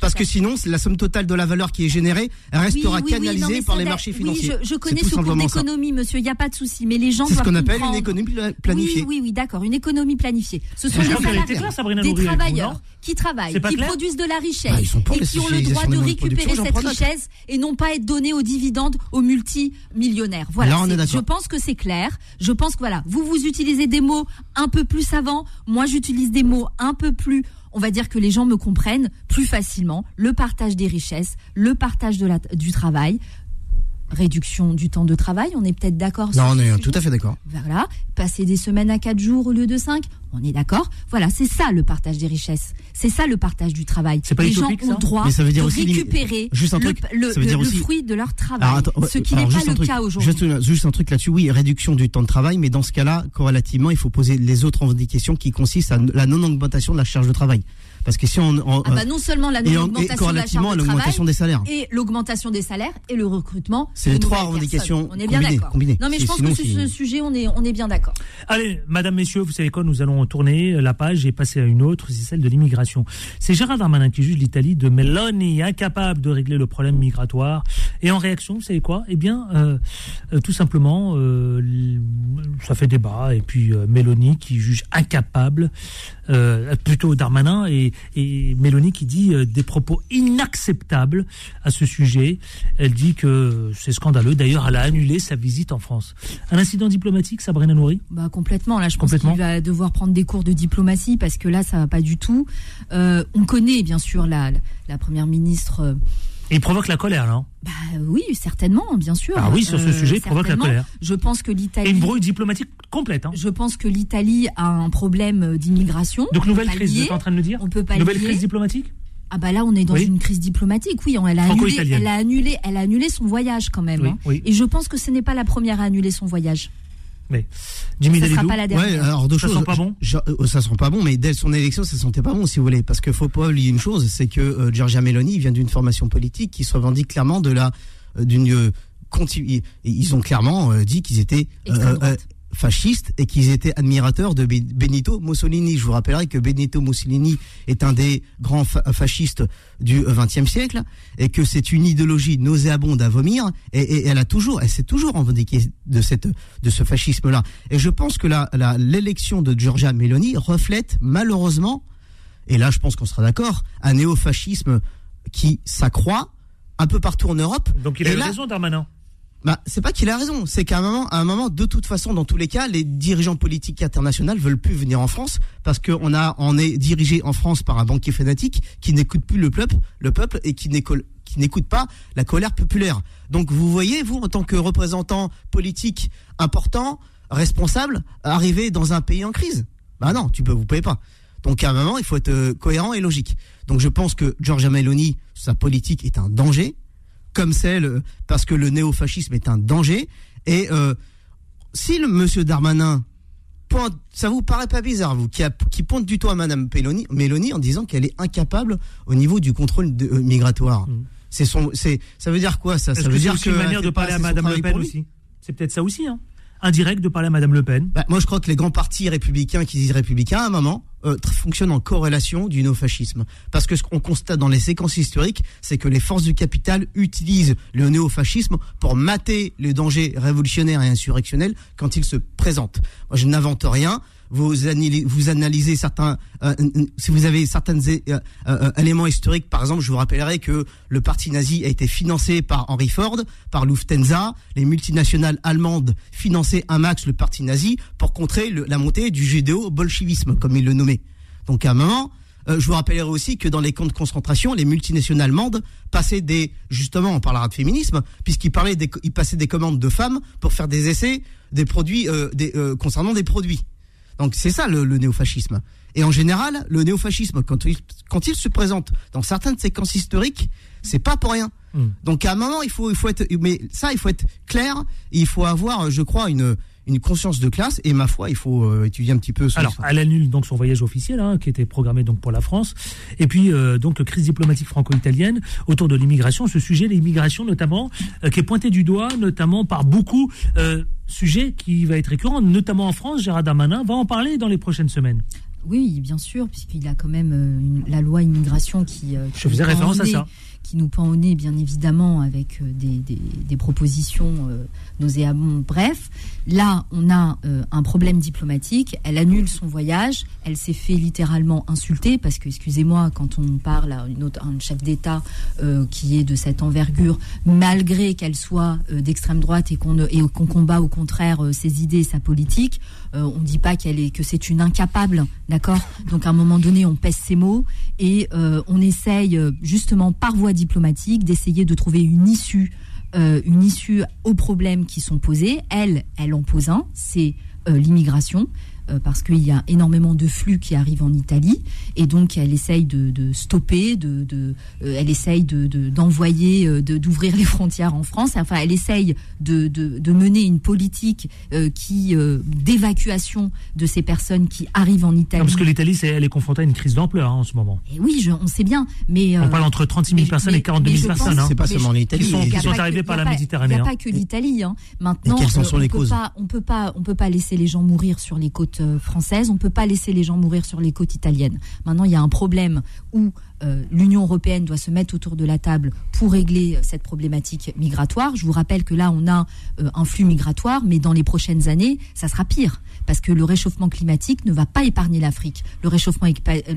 Parce que sinon, la somme totale de la valeur qui est générée restera canalisée par les marchés financiers. Je, connais ce cours d'économie, monsieur, il n'y a pas de souci. Mais les gens C'est ce qu'on appelle une économie pla- planifiée. Oui, oui, oui, d'accord, une économie planifiée. Ce des salariés, Sabrina Nourri, travailleurs qui travaillent, qui produisent de la richesse Bah, et qui ont le droit de récupérer cette richesse et non pas être donnée aux dividendes aux multimillionnaires. Voilà. Je pense que c'est clair. Je pense que voilà, vous vous utilisez des mots un peu plus savants. Moi, j'utilise des mots un peu plus on va dire que les gens me comprennent plus facilement. Le partage des richesses, le partage de la, du travail, réduction du temps de travail. On est peut-être d'accord sur Non, on est sujet tout à fait d'accord. voilà, passer des semaines à 4 jours au lieu de 5, on est d'accord. Voilà, c'est ça le partage des richesses. C'est ça le partage du travail. C'est pas Les gens utopique, ont ça le droit Mais ça veut dire de aussi récupérer juste un le, truc, le- ça veut dire le aussi- fruit de leur travail, Alors, attends, ouais, ce qui n'est pas le truc, cas aujourd'hui. Juste, juste un truc là-dessus, oui, réduction du temps de travail, mais dans ce cas-là, corrélativement, il faut poser les autres revendications qui consistent à la non-augmentation de la charge de travail. Parce que si on, on- Ah bah non seulement la et, en- et non-augmentation de la charge de travail des salaires. et l'augmentation des salaires et le recrutement. C'est les trois revendications. On est bien combinées, d'accord. Non mais je pense sinon, que sur ce sujet, on est, on est bien d'accord. Allez, madame, messieurs, vous savez quoi Nous allons tourner la page et passer à une autre, c'est celle de l'immigration. C'est Gérard Darmanin qui juge l'Italie de Meloni, incapable de régler le problème migratoire. Et en réaction, vous savez quoi? Eh bien, euh, euh, tout simplement, euh, ça fait débat. Et puis euh, Meloni qui juge incapable, euh, plutôt Darmanin, et, et Meloni qui dit euh, des propos inacceptables à ce sujet. Elle dit que c'est scandaleux. D'ailleurs, elle a annulé sa visite en France. Un incident diplomatique, Sabrina Nouri? Bah complètement. Là, je pense qu'il va devoir prendre des cours de diplomatie parce que là, ça va pas du tout. Euh, on connaît bien sûr la, la, la première ministre. Euh, il provoque la colère, hein. Bah oui, certainement, bien sûr. Ah oui, sur ce Euh, sujet, il provoque la colère. Je pense que Et l'Italie. une brouille diplomatique complète. hein. Je pense que l'Italie a un problème d'immigration. Donc nouvelle crise, vous lier. êtes en train de me dire? On peut pas Nouvelle lier. crise diplomatique? Ah bah là, on est dans Oui. une crise diplomatique. Oui, elle a annulé, elle a annulé, elle a annulé son voyage quand même. Oui, hein. oui. Et je pense que ce n'est pas la première à annuler son voyage. Mais Jimmy Ça sera Dalidou pas la Ouais, alors deux Ça choses. sent pas bon Je- euh, Ça sent pas bon, mais dès son élection, ça sentait pas bon, si vous voulez. Parce qu'il faut pas oublier une chose, c'est que euh, Giorgia Meloni vient d'une formation politique qui se revendique clairement de la euh, d'une euh, Ils ont clairement euh, dit qu'ils étaient Extrême droite. Fascistes et qu'ils étaient admirateurs de Be- Benito Mussolini. Je vous rappellerai que Benito Mussolini est un des grands fa- fascistes du XXe siècle et que c'est une idéologie nauséabonde à vomir et, et elle a toujours, elle s'est toujours revendiquée de cette de ce fascisme-là. Et je pense que la la- l'élection de Giorgia Meloni reflète malheureusement, et là je pense qu'on sera d'accord, un néofascisme qui s'accroît un peu partout en Europe. Donc il a Et eu là- raison, Darmanin? Bah, c'est pas qu'il a raison, c'est qu'à un moment, à un moment, de toute façon, dans tous les cas, les dirigeants politiques internationaux veulent plus venir en France parce qu'on a, on est dirigé en France par un banquier fanatique qui n'écoute plus le peuple, le peuple et qui n'écoute pas la colère populaire. Donc, vous voyez, vous, en tant que représentant politique important, responsable, arriver dans un pays en crise. Bah non, tu peux, vous pouvez pas. Donc, à un moment, il faut être euh, cohérent et logique. Donc, je pense que Giorgia Meloni, sa politique est un danger comme celle parce que le néofascisme est un danger. Et euh, si le monsieur Darmanin pointe, ça vous paraît pas bizarre, vous, qui, a- qui pointe du doigt à Madame Mélanie, Mélanie en disant qu'elle est incapable au niveau du contrôle de- euh, migratoire? Mm. C'est son, c'est, ça veut dire quoi ça? Ça veut dire que une manière de parler à Madame Le Pen aussi C'est peut-être ça aussi, hein Indirect de parler à Madame Le Pen. Bah, moi, je crois que les grands partis républicains qui disent républicains, à un moment, euh, fonctionnent en corrélation du néofascisme. Parce que ce qu'on constate dans les séquences historiques, c'est que les forces du capital utilisent le néofascisme pour mater les dangers révolutionnaires et insurrectionnels quand ils se présentent. Moi, je n'invente rien. Vous, analysez, vous analysez certains, euh, si vous avez certains euh, euh, éléments historiques, par exemple, je vous rappellerai que le parti nazi a été financé par Henry Ford, par Lufthansa, les multinationales allemandes finançaient un max le parti nazi pour contrer la montée du judéo-bolchevisme, comme il le nommait. Donc à un moment, je vous rappellerai aussi que dans les camps de concentration, les multinationales allemandes passaient des, justement, on parlera de féminisme, puisqu'ils parlaient ils passaient des commandes de femmes pour faire des essais des produits, concernant des produits. Donc c'est ça le, le néofascisme. Et en général, le néofascisme, quand il, quand il se présente dans certaines séquences historiques, c'est pas pour rien. Mm. Donc à un moment, il faut, il faut être, mais ça, il faut être clair. Il faut avoir, je crois, une, une conscience de classe et ma foi, il faut euh, étudier un petit peu. Alors, elle annule donc son voyage officiel hein, qui était programmé donc pour la France. Et puis euh, donc crise diplomatique franco-italienne autour de l'immigration. Ce sujet, l'immigration notamment, euh, qui est pointé du doigt notamment par beaucoup. Euh, sujet qui va être récurrent, notamment en France. Gérard Darmanin va en parler dans les prochaines semaines. Oui, bien sûr, puisqu'il a quand même une, la loi immigration qui. Je faisais référence à ça qui nous pend au nez, bien évidemment, avec des, des, des propositions euh, nauséabondes. Bref, là, on a euh, un problème diplomatique. Elle annule son voyage. Elle s'est fait littéralement insulter parce que, excusez-moi, quand on parle à une autre, un chef d'État euh, qui est de cette envergure, malgré qu'elle soit d'extrême droite et qu'on qu'on combat au contraire ses idées sa politique, on ne dit pas qu'elle est que c'est une incapable, d'accord? Donc à un moment donné, on pèse ses mots et on essaye justement par voie diplomatique d'essayer de trouver une issue, euh, une issue aux problèmes qui sont posés. Elle, elle en pose un, c'est euh, l'immigration. Euh, parce qu'il y a énormément de flux qui arrivent en Italie et donc elle essaye de, de stopper, de, de euh, elle essaye de d'envoyer, euh, de, d'ouvrir les frontières en France. Enfin, elle essaye de, de, de mener une politique qui d'évacuation de ces personnes qui arrivent en Italie. parce que l'Italie, c'est, elle est confrontée à une crise d'ampleur hein, en ce moment. Et oui, je, on sait bien, mais on parle entre 36 000 personnes et 42 000 personnes. Hein. C'est pas seulement l'Italie. Qui sont, qui sont arrivées par la Méditerranée. Il n'y a pas que l'Italie. Hein. Maintenant, quelles sont les on peut pas, on peut pas, on peut pas laisser les gens mourir sur les côtes françaises. On peut pas laisser les gens mourir sur les côtes italiennes. Maintenant, il y a un problème où euh, l'Union européenne doit se mettre autour de la table pour régler euh, cette problématique migratoire. Je vous rappelle que là, on a euh, un flux migratoire, mais dans les prochaines années, ça sera pire parce que le réchauffement climatique ne va pas épargner l'Afrique. Le réchauffement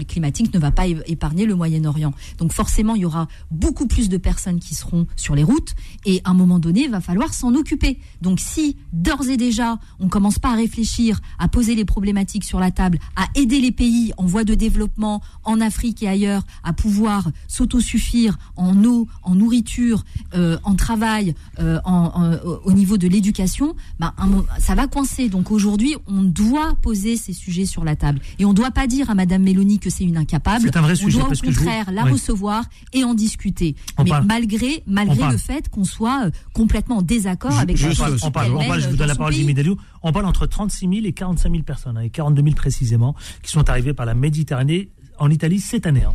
climatique ne va pas épargner le Moyen-Orient. Donc forcément, il y aura beaucoup plus de personnes qui seront sur les routes et à un moment donné, il va falloir s'en occuper. Donc si d'ores et déjà, on commence pas à réfléchir, à poser les problématiques sur la table, à aider les pays en voie de développement en Afrique et ailleurs pouvoir s'autosuffire en eau, en nourriture, euh, en travail, euh, en, au niveau de l'éducation, bah, ça va coincer. Donc aujourd'hui, on doit poser ces sujets sur la table. Et on ne doit pas dire à Madame Mélanie que c'est une incapable. Un vrai on sujet, doit au contraire la recevoir et en discuter. Mais malgré, malgré le fait qu'on soit euh, complètement en désaccord avec je, la on parle, on parle, je vous donne la parole, Jimmy On parle entre 36 000 et 45 000 personnes, hein, et 42 000 précisément, qui sont arrivées par la Méditerranée en Italie cette année.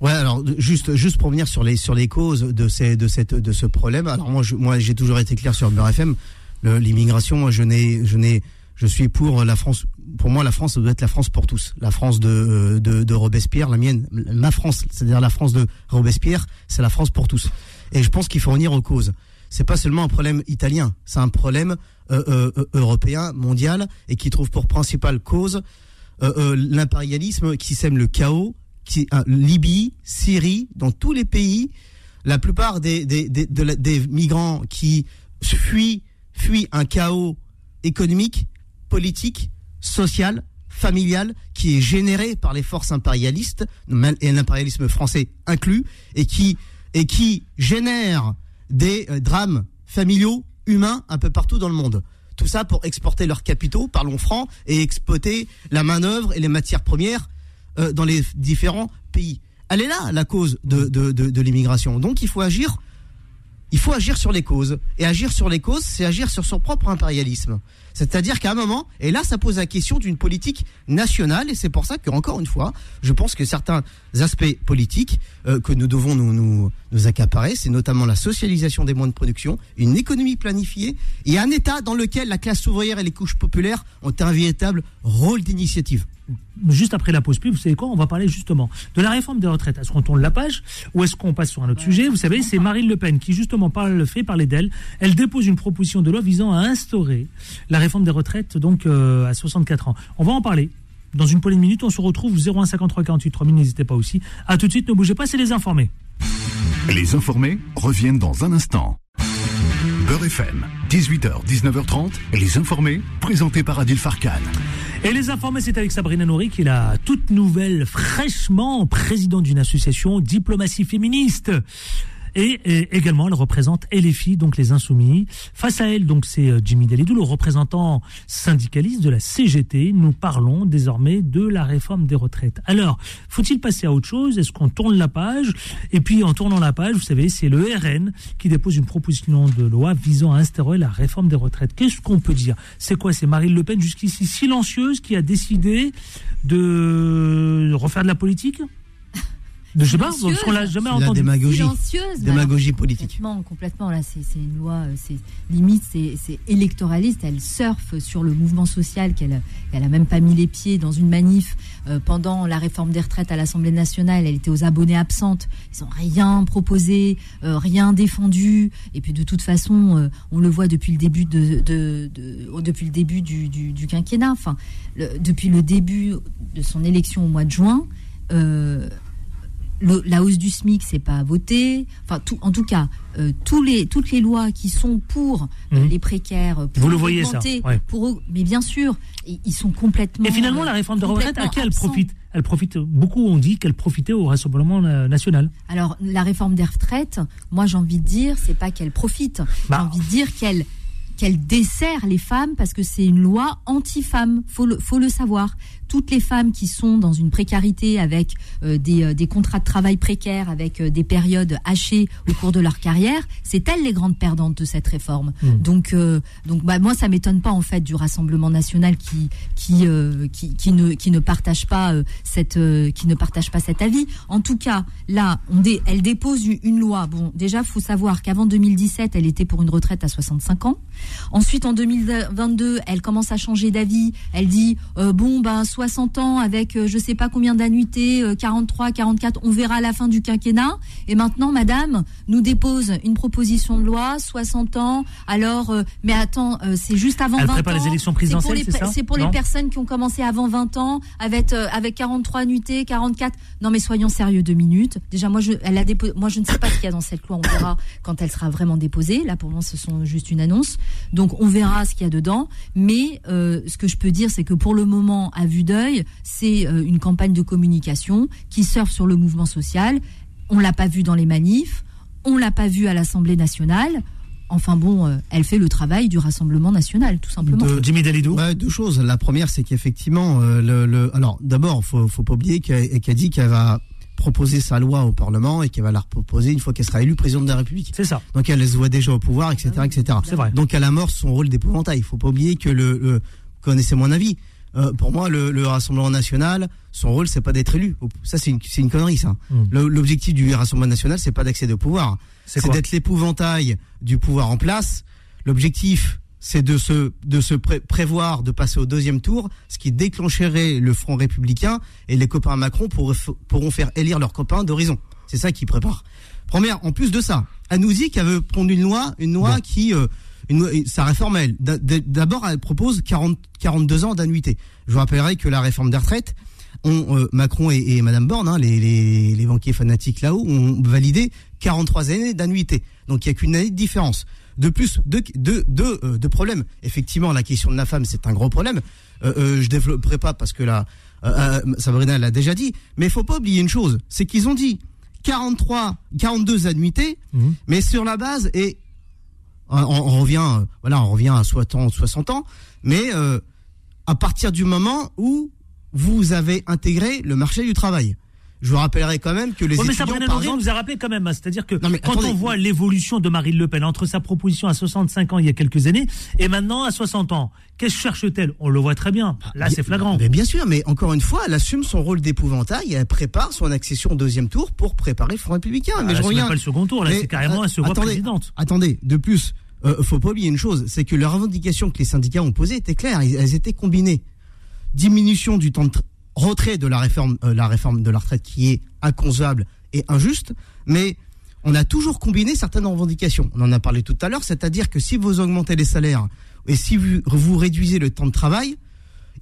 Ouais, alors juste juste pour venir sur les sur les causes de ces de cette de ce problème. Alors moi je, moi j'ai toujours été clair sur Beurre FM. L'immigration, moi je n'ai je n'ai je suis pour la France. Pour moi, la France doit être la France pour tous. La France de de, de Robespierre, la mienne, ma France, c'est-à-dire la France de Robespierre, c'est la France pour tous. Et je pense qu'il faut revenir aux causes. C'est pas seulement un problème italien, c'est un problème euh, euh, euh européen, mondial, et qui trouve pour principale cause euh, euh l'impérialisme qui sème le chaos, qui, Libye, Syrie, dans tous les pays, la plupart des, migrants qui fuient, un chaos économique, politique, social, familial, qui est généré par les forces impérialistes, et l'impérialisme français inclus, et qui, et génère des euh, drames familiaux, humains, un peu partout dans le monde. Tout ça pour exporter leurs capitaux, parlons franc, et exploiter la main-d'œuvre et les matières premières euh, dans les différents pays. Elle est là, la cause de, de, de, l'immigration. Donc il faut agir. Il faut agir sur les causes. Et agir sur les causes, c'est agir sur son propre impérialisme. C'est-à-dire qu'à un moment, et là, ça pose la question d'une politique nationale, et c'est pour ça que, encore une fois, je pense que certains aspects politiques euh, que nous devons nous, nous, nous accaparer, c'est notamment la socialisation des moyens de production, une économie planifiée, et un État dans lequel la classe ouvrière et les couches populaires ont un véritable rôle d'initiative juste après la pause pub, vous savez quoi On va parler justement de la réforme des retraites. Est-ce qu'on tourne la page ou est-ce qu'on passe sur un autre sujet? Vous savez, c'est Marine Le Pen qui justement parle, fait parler d'elle. Elle dépose une proposition de loi visant à instaurer la réforme des retraites donc euh, à 64 ans. On va en parler. Dans une poignée de minutes, on se retrouve 0153 48 3000. N'hésitez pas aussi. À tout de suite, ne bougez pas, c'est les informés. Les informés reviennent dans un instant. Beurre FM, 18h, 19h30, les informés, présentés par Adil Farkan. Et les informés, c'est avec Sabrina Nouri, qui est la toute nouvelle, fraîchement présidente d'une association diplomatie féministe. Et, également, elle représente LFI, donc les Insoumis. Face à elle, donc c'est euh, Jimmy Dalidou, le représentant syndicaliste de la CGT. Nous parlons désormais de la réforme des retraites. Alors, faut-il passer à autre chose? Est-ce qu'on tourne la page? Et puis, en tournant la page, vous savez, c'est le RN qui dépose une proposition de loi visant à instaurer la réforme des retraites. Qu'est-ce qu'on peut dire? C'est quoi? C'est Marine Le Pen, jusqu'ici silencieuse, qui a décidé de refaire de la politique? Je sais pas, parce qu'on l'a jamais La entendu. démagogie. Silencieuse, mais Démagogie alors, politique. Complètement, complètement. Là, c'est c'est une loi, euh, c'est limite, c'est c'est électoraliste. Elle surfe sur le mouvement social qu'elle, elle a même pas mis les pieds dans une manif euh, pendant la réforme des retraites à l'Assemblée nationale. Elle était aux abonnés absentes. Ils ont rien proposé, euh, rien défendu. Et puis de toute façon, euh, on le voit depuis le début de, de, de- oh, depuis le début du, du, du quinquennat. Enfin, le- depuis le début de son élection au mois de juin. euh, le- la hausse du SMIC, c'est pas voté. Enfin, tout, en tout cas, euh, tous les, toutes les lois qui sont pour euh, Mhm. les précaires, pour Vous le voyez, ça, augmenter, ouais. pour eux- mais bien sûr, ils sont complètement. Et finalement, euh, la réforme de retraite, à qui elle profite Elle profite, beaucoup ont dit qu'elle profitait au Rassemblement euh, national. Alors, la réforme des retraites, moi, j'ai envie de dire, c'est pas qu'elle profite. Bah. J'ai envie de dire qu'elle qu'elle dessert les femmes parce que c'est une loi anti-femmes. Faut le, faut le savoir. Toutes les femmes qui sont dans une précarité avec euh, des, euh, des contrats de travail précaires, avec euh, des périodes hachées au cours de leur carrière, c'est elles les grandes perdantes de cette réforme. Donc, euh, donc bah, moi, ça m'étonne pas en fait du Rassemblement national qui qui qui, qui ne qui ne partage pas cette qui ne partage pas cet avis. En tout cas, là, on dé- elle dépose une, loi. Bon, déjà, faut savoir qu'avant 2017, elle était pour une retraite à 65 ans. Ensuite, en 2022, elle commence à changer d'avis. Elle dit bon ben 60 ans avec euh, je sais pas combien d'annuités, euh, 43, 44, on verra à la fin du quinquennat. Et maintenant, Madame nous dépose une proposition de loi 60 ans. Alors, euh, mais attends, euh, c'est juste avant Elle 20 prépare ans. les élections C'est pour présidentielles, les c'est ça C'est pour les personnes qui ont commencé avant 20 ans avec euh, avec 43 annuités, 44. Non mais soyons sérieux deux minutes. Déjà moi je elle a dépo- moi je ne sais pas ce qu'il y a dans cette loi, on verra quand elle sera vraiment déposée. Là pour moi ce sont juste une annonce. Donc on verra ce qu'il y a dedans, mais euh, ce que je peux dire c'est que pour le moment à vue d'œil, c'est euh, une campagne de communication qui surfe sur le mouvement social. On l'a pas vu dans les manifs, on l'a pas vu à l'Assemblée nationale. Enfin bon, euh, elle fait le travail du Rassemblement national, tout simplement. De- Jimmy Dalidou Ouais, deux choses. La première, c'est qu'effectivement, euh, le, le- alors d'abord, faut, faut pas oublier qu'elle qu'elle dit qu'elle va proposer sa loi au Parlement et qu'elle va la proposer une fois qu'elle sera élue présidente de la République. C'est ça. Donc elle se voit déjà au pouvoir, etc., etc. C'est vrai. Donc elle amorce son rôle d'épouvantail. Il faut pas oublier que le, le connaissez mon avis. Euh, pour moi, le, le Rassemblement national, son rôle, c'est pas d'être élu. Ça, c'est une, une connerie, ça. Mm. Le- L'objectif du Rassemblement national, c'est pas d'accéder au pouvoir. C'est d'être l'épouvantail du pouvoir en place. L'objectif, c'est de se, de se pré- prévoir de passer au deuxième tour, ce qui déclencherait le Front républicain et les copains Macron pourront faire élire leurs copains d'horizon. C'est ça qu'ils préparent. Première, en plus de ça, dit qu'elle veut prendre une loi, une loi qui, euh, une, sa réforme, elle, d'a- d'a- d'abord, elle propose 40, 42 ans d'annuité. Je vous rappellerai que la réforme des retraites, ont, euh, Macron et, et Madame Borne, hein, les, les, les banquiers fanatiques là-haut, ont validé 43 années d'annuité. Donc il n'y a qu'une année de différence. De plus, deux, deux, deux, euh, deux problèmes. Effectivement, la question de la femme, c'est un gros problème. Euh, euh, je développerai pas parce que là, Sabrina l'a déjà dit. Mais il faut pas oublier une chose, c'est qu'ils ont dit 43, 42 annuités, Mhm. mais sur la base et on, revient, euh, voilà, on revient à 60 ans, 60 ans, mais euh, à partir du moment où vous avez intégré le marché du travail. Je vous rappellerai quand même que les Ouais, mais étudiants, Sabrina par exemple, nous a rappelé quand même, hein, c'est-à-dire que Non, quand attendez. on voit l'évolution de Marine Le Pen entre sa proposition à 65 ans il y a quelques années et maintenant à 60 ans, qu'est-ce que cherche-t-elle? On le voit très bien. Là, c'est flagrant. Mais bien sûr, mais encore une fois, elle assume son rôle d'épouvantail et elle prépare son accession au deuxième tour pour préparer le Front républicain. Ah, mais je c'est même reviens. pas le second tour, là, c'est carrément euh, elle se voit attendez, présidente. Attendez, de plus, euh, faut pas oublier une chose, c'est que les revendications que les syndicats ont posées étaient claires, elles étaient combinées. Diminution du temps de tra- retrait de la réforme, euh, la réforme de la retraite qui est inconcevable et injuste, mais on a toujours combiné certaines revendications. On en a parlé tout à l'heure, c'est-à-dire que si vous augmentez les salaires et si vous, réduisez le temps de travail,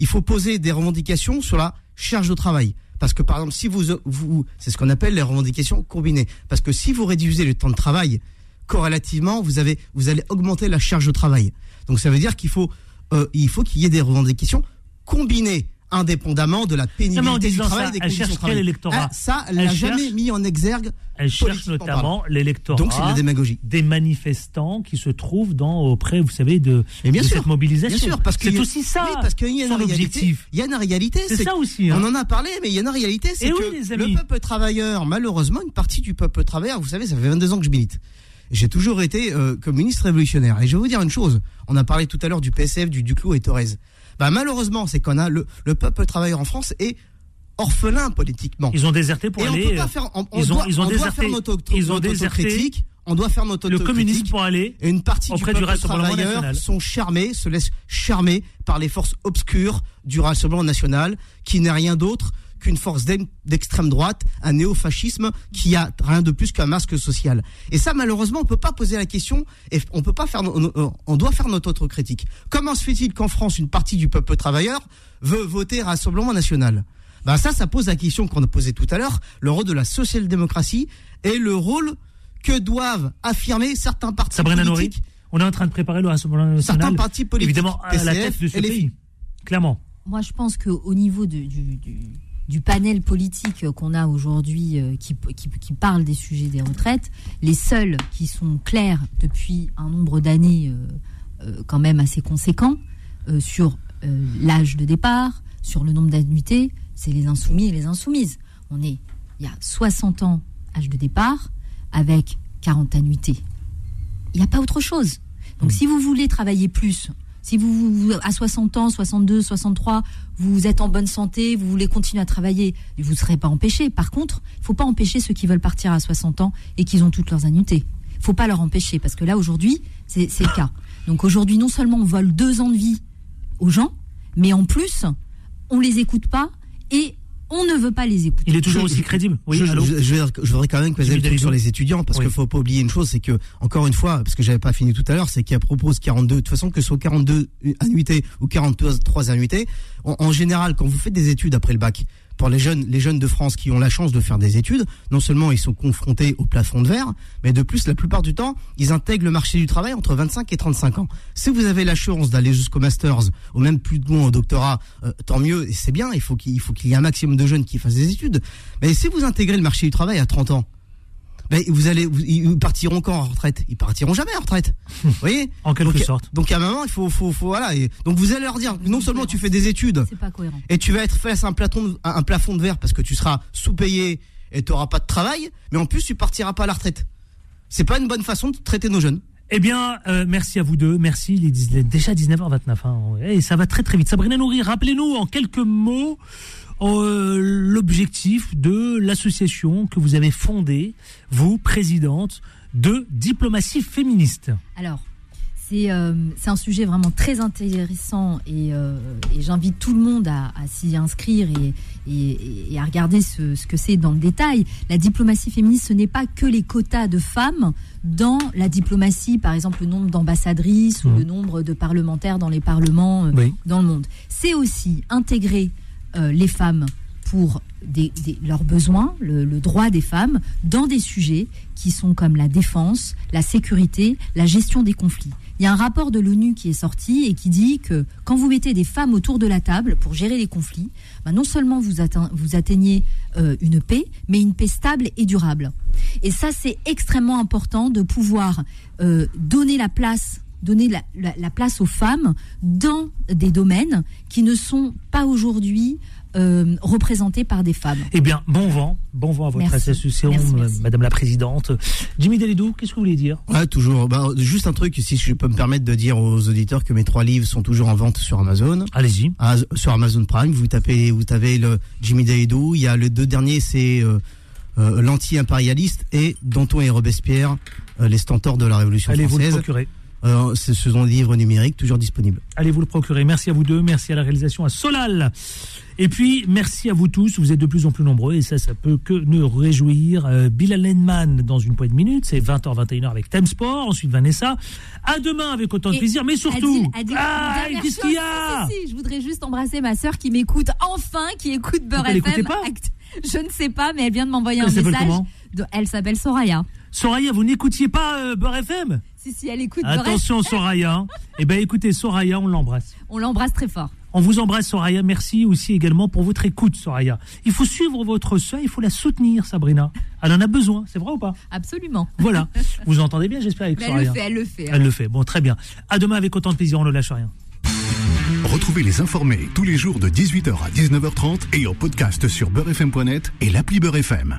il faut poser des revendications sur la charge de travail. Parce que par exemple, si vous, vous c'est ce qu'on appelle les revendications combinées. Parce que si vous réduisez le temps de travail, corrélativement, vous avez, vous allez augmenter la charge de travail. Donc ça veut dire qu'il faut, euh, il faut qu'il y ait des revendications combinées indépendamment de la pénibilité du travail ça, des elle cherche de travail. quel électorat Ah, Ça, elle l'a jamais mis en exergue. Elle cherche notamment l'électorat. Donc c'est de la démagogie. Des manifestants qui se trouvent dans, auprès, vous savez, de, Et bien de sûr, cette mobilisation. Bien sûr, parce que c'est aussi ça. Oui, parce qu'il y a une réalité. Il y a une réalité. C'est ça aussi. hein. On en a parlé, mais il y a une réalité, c'est que oui, le peuple travailleur, malheureusement, une partie du peuple travailleur, vous savez, ça fait 22 ans que je milite. J'ai toujours été euh, communiste révolutionnaire. Et je vais vous dire une chose. On a parlé tout à l'heure du PSF, du Duclos et Thorez. Bah, malheureusement, c'est qu'on a le, le peuple travailleur en France est orphelin politiquement. Ils ont déserté pour et aller. on peut pas euh, faire, on, on ils ont- doit, ils ont on déserté- faire notre, ils ont déserté. On doit faire notre le communisme pour aller. Et une partie auprès du du Rassemblement national. sont charmés, se laissent charmer par les forces obscures du Rassemblement national, qui n'est rien d'autre qu'une force d'extrême droite, un néofascisme qui a rien de plus qu'un masque social. Et ça, malheureusement, on peut pas poser la question et on peut pas faire, on doit faire notre autocritique. Comment se fait-il qu'en France, une partie du peuple travailleur veut voter Rassemblement national? Ben ça, ça pose la question qu'on a posée tout à l'heure, le rôle de la social-démocratie et le rôle que doivent affirmer certains partis Sabrina Nouri, politiques on est en train de préparer le Rassemblement national. Certains partis politiques, Évidemment, à la tête de ce pays. Clairement. Moi, je pense qu'au niveau de- du, du, du panel politique qu'on a aujourd'hui euh, qui, qui, qui parle des sujets des retraites, les seuls qui sont clairs depuis un nombre d'années euh, euh, quand même assez conséquent sur l'âge de départ, sur le nombre d'annuités, c'est les insoumis et les insoumises. On est, il y a 60 ans âge de départ avec 40 annuités. Il n'y a pas autre chose. Donc si vous voulez travailler plus, si vous, à 60 ans, 62, 63, vous êtes en bonne santé, vous voulez continuer à travailler, vous ne serez pas empêché. Par contre, il faut pas empêcher ceux qui veulent partir à 60 ans et qui ont toutes leurs annuités. Il faut pas leur empêcher parce que là aujourd'hui, c'est le cas. Donc aujourd'hui, non seulement on vole deux ans de vie aux gens, mais en plus, on les écoute pas et on ne veut pas les écouter. Il est toujours Je- aussi crédible. Oui, je, allô je- je voudrais- je voudrais quand même que vous Jimmy ayez le truc sur les étudiants parce Oui. qu'il faut pas oublier une chose, c'est que encore une fois, parce que j'avais pas fini tout à l'heure, c'est qu'il propose 42. De toute façon, que ce soit 42 annuités ou 43 annuités, en, en général, quand vous faites des études après le bac, pour les jeunes, les jeunes de France qui ont la chance de faire des études, non seulement ils sont confrontés au plafond de verre, mais de plus, la plupart du temps, ils intègrent le marché du travail entre 25 et 35 ans. Si vous avez la chance d'aller jusqu'au masters ou même plus loin au doctorat, euh, tant mieux, et c'est bien. Il faut qu'il il faut qu'il y ait un maximum de jeunes qui fassent des études. Mais si vous intégrez le marché du travail à 30 ans, ben vous allez, vous- ils partiront quand en retraite? Ils partiront jamais en retraite. Vous voyez? En quelque donc, sorte. Donc à un moment, il faut, faut, faut voilà. Et donc vous allez leur dire, non seulement tu fais des études C'est pas cohérent. et tu vas être face à un plafond, de- un plafond de verre parce que tu seras sous-payé et tu n'auras pas de travail, mais en plus tu partiras pas à la retraite. C'est pas une bonne façon de traiter nos jeunes. Eh bien, euh, merci à vous deux. Merci. Il est déjà 19h29. Hein. Et ça va très très vite. Sabrina Nouri, rappelez-nous en quelques mots euh, l'objectif de l'association que vous avez fondée, vous, présidente de diplomatie féministe. Alors, c'est euh, un sujet vraiment très intéressant et, euh, et j'invite tout le monde à, à s'y inscrire et, et- et à regarder ce, ce que c'est dans le détail. La diplomatie féministe, ce n'est pas que les quotas de femmes dans la diplomatie, par exemple le nombre d'ambassadrices ou le nombre de parlementaires dans les parlements euh, Oui. dans le monde. C'est aussi intégrer euh, les femmes pour leurs besoins, le, droit des femmes, dans des sujets qui sont comme la défense, la sécurité, la gestion des conflits. Il y a un rapport de l'ONU qui est sorti et qui dit que quand vous mettez des femmes autour de la table pour gérer les conflits, ben non seulement vous atteignez euh, une paix, mais une paix stable et durable. Et ça, c'est extrêmement important de pouvoir euh, donner la place donner la, la- la place aux femmes dans des domaines qui ne sont pas aujourd'hui euh, représentés par des femmes. Eh bien, bon vent. Bon vent à votre Merci. association, Merci, euh, merci. Madame la Présidente. Jimmy Delidou, qu'est-ce que vous voulez dire? Ouais, toujours. Bah, juste un truc, si je peux me permettre de dire aux auditeurs que mes trois livres sont toujours en vente sur Amazon. Allez-y. Ah, sur Amazon Prime, vous tapez, vous tapez le Jimmy Dalidou. Il y a le deux derniers, c'est euh, euh, l'anti-impérialiste et Danton et Robespierre, euh, les stentors de la Révolution Allez vous le française. procurer? Euh, ce ce sont des livres numériques, toujours disponibles. Allez vous le procurer. Merci à vous deux, merci à la réalisation à Solal. Et puis merci à vous tous, vous êtes de plus en plus nombreux et ça, ça peut que nous réjouir. Euh, Bilal Lenman dans une poignée de minutes, c'est 20h, 21h avec Thème Sport, ensuite Vanessa. À demain avec autant de Et plaisir, mais surtout, Adil, Adil, ah, qu'est-ce qu'il y a Je voudrais juste embrasser ma sœur qui m'écoute enfin, qui écoute Beurre FM. pas Je ne sais pas, mais elle vient de m'envoyer un message. Elle s'appelle Soraya. Soraya, vous n'écoutiez pas euh, Beurre FM Si, si, elle écoute Beurre FM. Attention Soraya. Eh ben écoutez, Soraya, on l'embrasse. On l'embrasse très fort. On vous embrasse, Soraya. Merci aussi également pour votre écoute, Soraya. Il faut suivre votre sœur, il faut la soutenir, Sabrina. Elle en a besoin, c'est vrai ou pas? Absolument. Voilà. vous entendez bien, j'espère, avec Mais elle Soraya. le fait, elle le fait. Elle le fait. Bon, très bien. À demain avec autant de plaisir, on ne lâche rien. Retrouvez les informés tous les jours de 18h à 19h30 et en podcast sur beurrefm.net et l'appli Beurre FM.